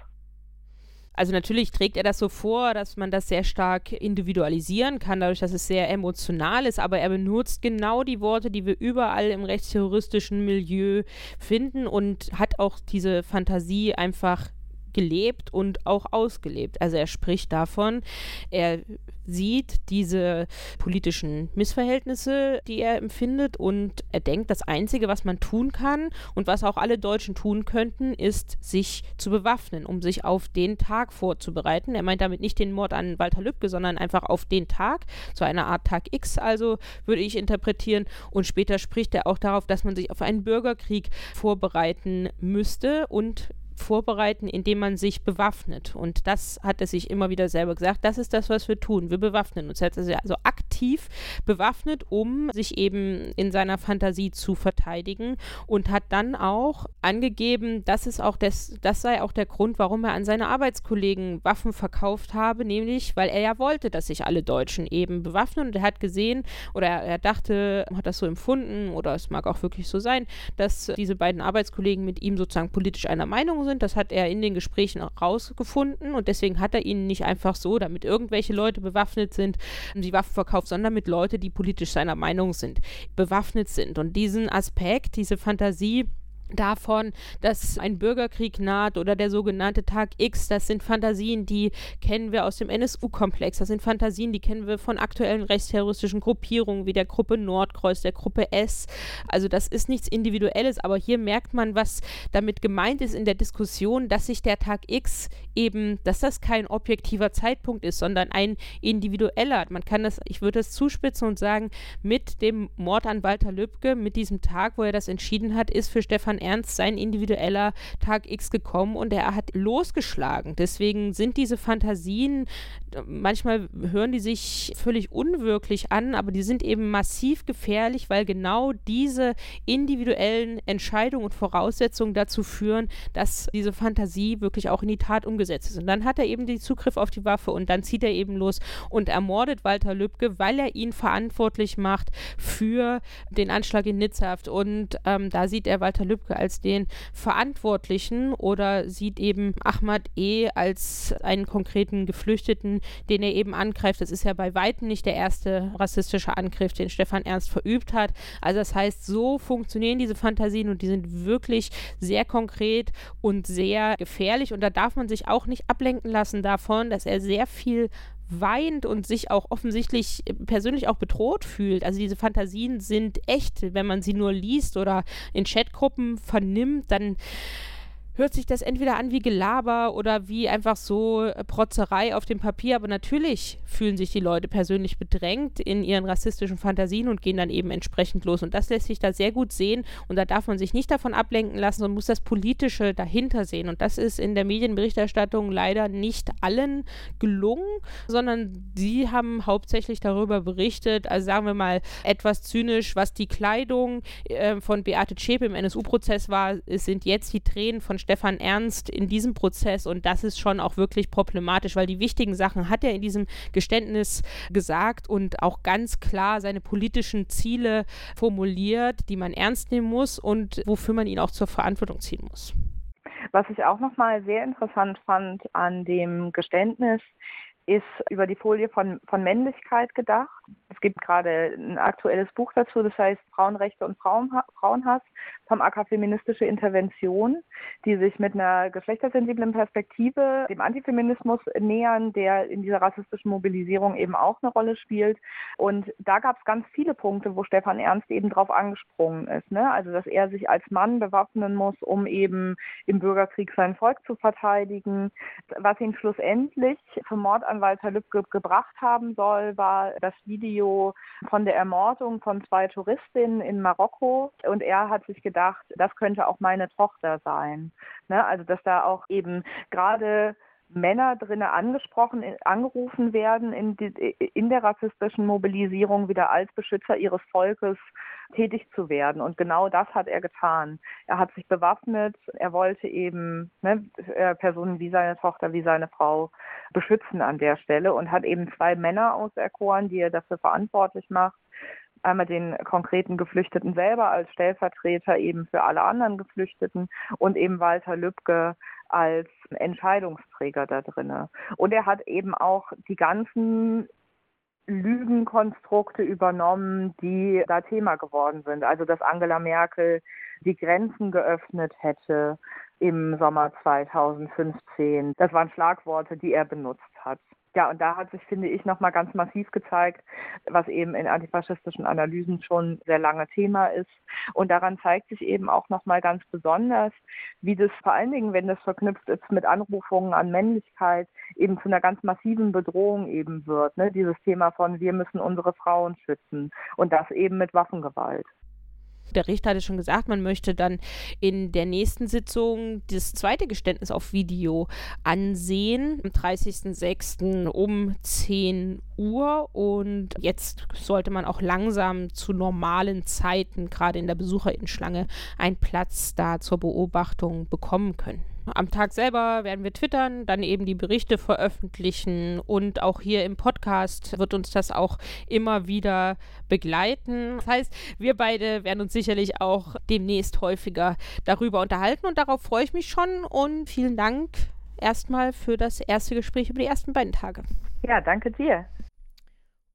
Also natürlich trägt er das so vor, dass man das sehr stark individualisieren kann, dadurch, dass es sehr emotional ist, aber er benutzt genau die Worte, die wir überall im rechtsterroristischen Milieu finden und hat auch diese Fantasie einfach gelebt und auch ausgelebt. Also er spricht davon, er sieht diese politischen Missverhältnisse, die er empfindet und er denkt, das Einzige, was man tun kann und was auch alle Deutschen tun könnten, ist, sich zu bewaffnen, um sich auf den Tag vorzubereiten. Er meint damit nicht den Mord an Walter Lübcke, sondern einfach auf den Tag, so eine Art Tag X also, würde ich interpretieren. Und später spricht er auch darauf, dass man sich auf einen Bürgerkrieg vorbereiten müsste und vorbereiten, indem man sich bewaffnet. Und das hat er sich immer wieder selber gesagt. Das ist das, was wir tun. Wir bewaffnen uns. Er hat also aktiv bewaffnet, um sich eben in seiner Fantasie zu verteidigen und hat dann auch angegeben, dass es auch das, das sei auch der Grund, warum er an seine Arbeitskollegen Waffen verkauft habe, nämlich weil er ja wollte, dass sich alle Deutschen eben bewaffnen. Und er hat gesehen oder er, er dachte, hat das so empfunden oder es mag auch wirklich so sein, dass diese beiden Arbeitskollegen mit ihm sozusagen politisch einer Meinung Meinung sind. Das hat er in den Gesprächen rausgefunden und deswegen hat er ihnen nicht einfach so, damit irgendwelche Leute bewaffnet sind, die Waffen verkauft, sondern mit Leuten, die politisch seiner Meinung sind, bewaffnet sind. Und diesen Aspekt, diese Fantasie, davon, dass ein Bürgerkrieg naht oder der sogenannte Tag X, das sind Fantasien, die kennen wir aus dem NSU-Komplex, das sind Fantasien, die kennen wir von aktuellen rechtsterroristischen Gruppierungen wie der Gruppe Nordkreuz, der Gruppe S. Also das ist nichts Individuelles, aber hier merkt man, was damit gemeint ist in der Diskussion, dass sich der Tag X eben, dass das kein objektiver Zeitpunkt ist, sondern ein individueller. Man kann das, ich würde es zuspitzen und sagen, mit dem Mord an Walter Lübcke, mit diesem Tag, wo er das entschieden hat, ist für Stefan Ernst sein individueller Tag X gekommen und er hat losgeschlagen. Deswegen sind diese Fantasien, manchmal hören die sich völlig unwirklich an, aber die sind eben massiv gefährlich, weil genau diese individuellen Entscheidungen und Voraussetzungen dazu führen, dass diese Fantasie wirklich auch in die Tat umgesetzt ist. Und dann hat er eben den Zugriff auf die Waffe und dann zieht er eben los und ermordet Walter Lübcke, weil er ihn verantwortlich macht für den Anschlag in Nitzhaft. Und ähm, da sieht er Walter Lübcke Lübcke als den Verantwortlichen oder sieht eben Ahmad E. als einen konkreten Geflüchteten, den er eben angreift. Das ist ja bei weitem nicht der erste rassistische Angriff, den Stefan Ernst verübt hat. Also das heißt, so funktionieren diese Fantasien und die sind wirklich sehr konkret und sehr gefährlich und da darf man sich auch nicht ablenken lassen davon, dass er sehr viel weint und sich auch offensichtlich äh, persönlich auch bedroht fühlt. Also diese Fantasien sind echt. Wenn man sie nur liest oder in Chatgruppen vernimmt, dann hört sich das entweder an wie Gelaber oder wie einfach so äh, Protzerei auf dem Papier, aber natürlich fühlen sich die Leute persönlich bedrängt in ihren rassistischen Fantasien und gehen dann eben entsprechend los. Und das lässt sich da sehr gut sehen und da darf man sich nicht davon ablenken lassen, sondern muss das Politische dahinter sehen. Und das ist in der Medienberichterstattung leider nicht allen gelungen, sondern sie haben hauptsächlich darüber berichtet, also sagen wir mal etwas zynisch, was die Kleidung äh, von Beate Zschäpe im NSU-Prozess war, sind jetzt die Tränen von Stefan Ernst in diesem Prozess und das ist schon auch wirklich problematisch, weil die wichtigen Sachen hat er in diesem Geständnis gesagt und auch ganz klar seine politischen Ziele formuliert, die man ernst nehmen muss und wofür man ihn auch zur Verantwortung ziehen muss. Was ich auch nochmal sehr interessant fand an dem Geständnis, ist über die Folie von, von Männlichkeit gedacht. Es gibt gerade ein aktuelles Buch dazu, das heißt Frauenrechte und Frauenhass vom AK Feministische Intervention, die sich mit einer geschlechtersensiblen Perspektive dem Antifeminismus nähern, der in dieser rassistischen Mobilisierung eben auch eine Rolle spielt. Und da gab es ganz viele Punkte, wo Stefan Ernst eben drauf angesprungen ist. Ne? Also, dass er sich als Mann bewaffnen muss, um eben im Bürgerkrieg sein Volk zu verteidigen. Was ihn schlussendlich zum Mord an Walter Lübcke gebracht haben soll, war das Video von der Ermordung von zwei Touristinnen in Marokko. Und er hat sich gedacht, das könnte auch meine Tochter sein. Ne? Also dass da auch eben gerade Männer drinnen angesprochen, angerufen werden in, die, in der rassistischen Mobilisierung wieder als Beschützer ihres Volkes tätig zu werden. Und genau das hat er getan. Er hat sich bewaffnet, er wollte eben ne, äh, Personen wie seine Tochter, wie seine Frau beschützen an der Stelle und hat eben zwei Männer auserkoren, die er dafür verantwortlich macht einmal den konkreten Geflüchteten selber als Stellvertreter eben für alle anderen Geflüchteten und eben Walter Lübcke als Entscheidungsträger da drinne. Und er hat eben auch die ganzen Lügenkonstrukte übernommen, die da Thema geworden sind. Also dass Angela Merkel die Grenzen geöffnet hätte im Sommer 2015. Das waren Schlagworte, die er benutzt hat. Ja, und da hat sich, finde ich, nochmal ganz massiv gezeigt, was eben in antifaschistischen Analysen schon sehr lange Thema ist. Und daran zeigt sich eben auch nochmal ganz besonders, wie das vor allen Dingen, wenn das verknüpft ist mit Anrufungen an Männlichkeit, eben zu einer ganz massiven Bedrohung eben wird. Ne? Dieses Thema von, wir müssen unsere Frauen schützen. Und das eben mit Waffengewalt. Der Richter hatte schon gesagt, man möchte dann in der nächsten Sitzung das zweite Geständnis auf Video ansehen, am 30.06. um 10 Uhr. Und jetzt sollte man auch langsam zu normalen Zeiten, gerade in der Besucherinnenschlange, einen Platz da zur Beobachtung bekommen können. Am Tag selber werden wir twittern, dann eben die Berichte veröffentlichen und auch hier im Podcast wird uns das auch immer wieder begleiten. Das heißt, wir beide werden uns sicherlich auch demnächst häufiger darüber unterhalten und darauf freue ich mich schon und vielen Dank erstmal für das erste Gespräch über die ersten beiden Tage. Ja, danke dir.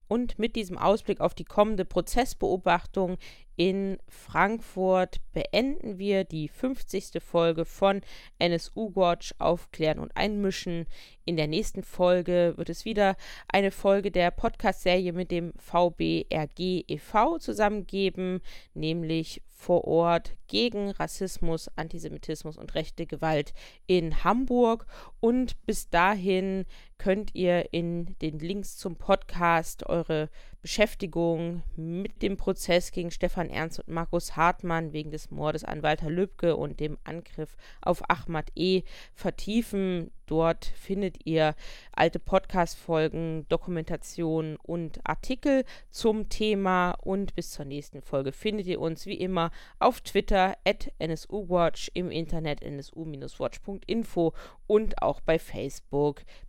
Und mit diesem Ausblick auf die kommende Prozessbeobachtung in Frankfurt beenden wir die 50. Folge von NSU Watch Aufklären und Einmischen. In der nächsten Folge wird es wieder eine Folge der Podcast-Serie mit dem VBRG e.V. zusammengeben, nämlich vor Ort gegen Rassismus, Antisemitismus und rechte Gewalt in Hamburg. Und bis dahin könnt ihr in den Links zum Podcast eure Beschäftigung mit dem Prozess gegen Stefan Ernst und Markus Hartmann wegen des Mordes an Walter Lübcke und dem Angriff auf Ahmad E. vertiefen. Dort findet ihr alte Podcast-Folgen, Dokumentationen und Artikel zum Thema. Und bis zur nächsten Folge findet ihr uns wie immer auf Twitter at NSUWatch, im Internet nsu-watch.info und auch bei Facebook.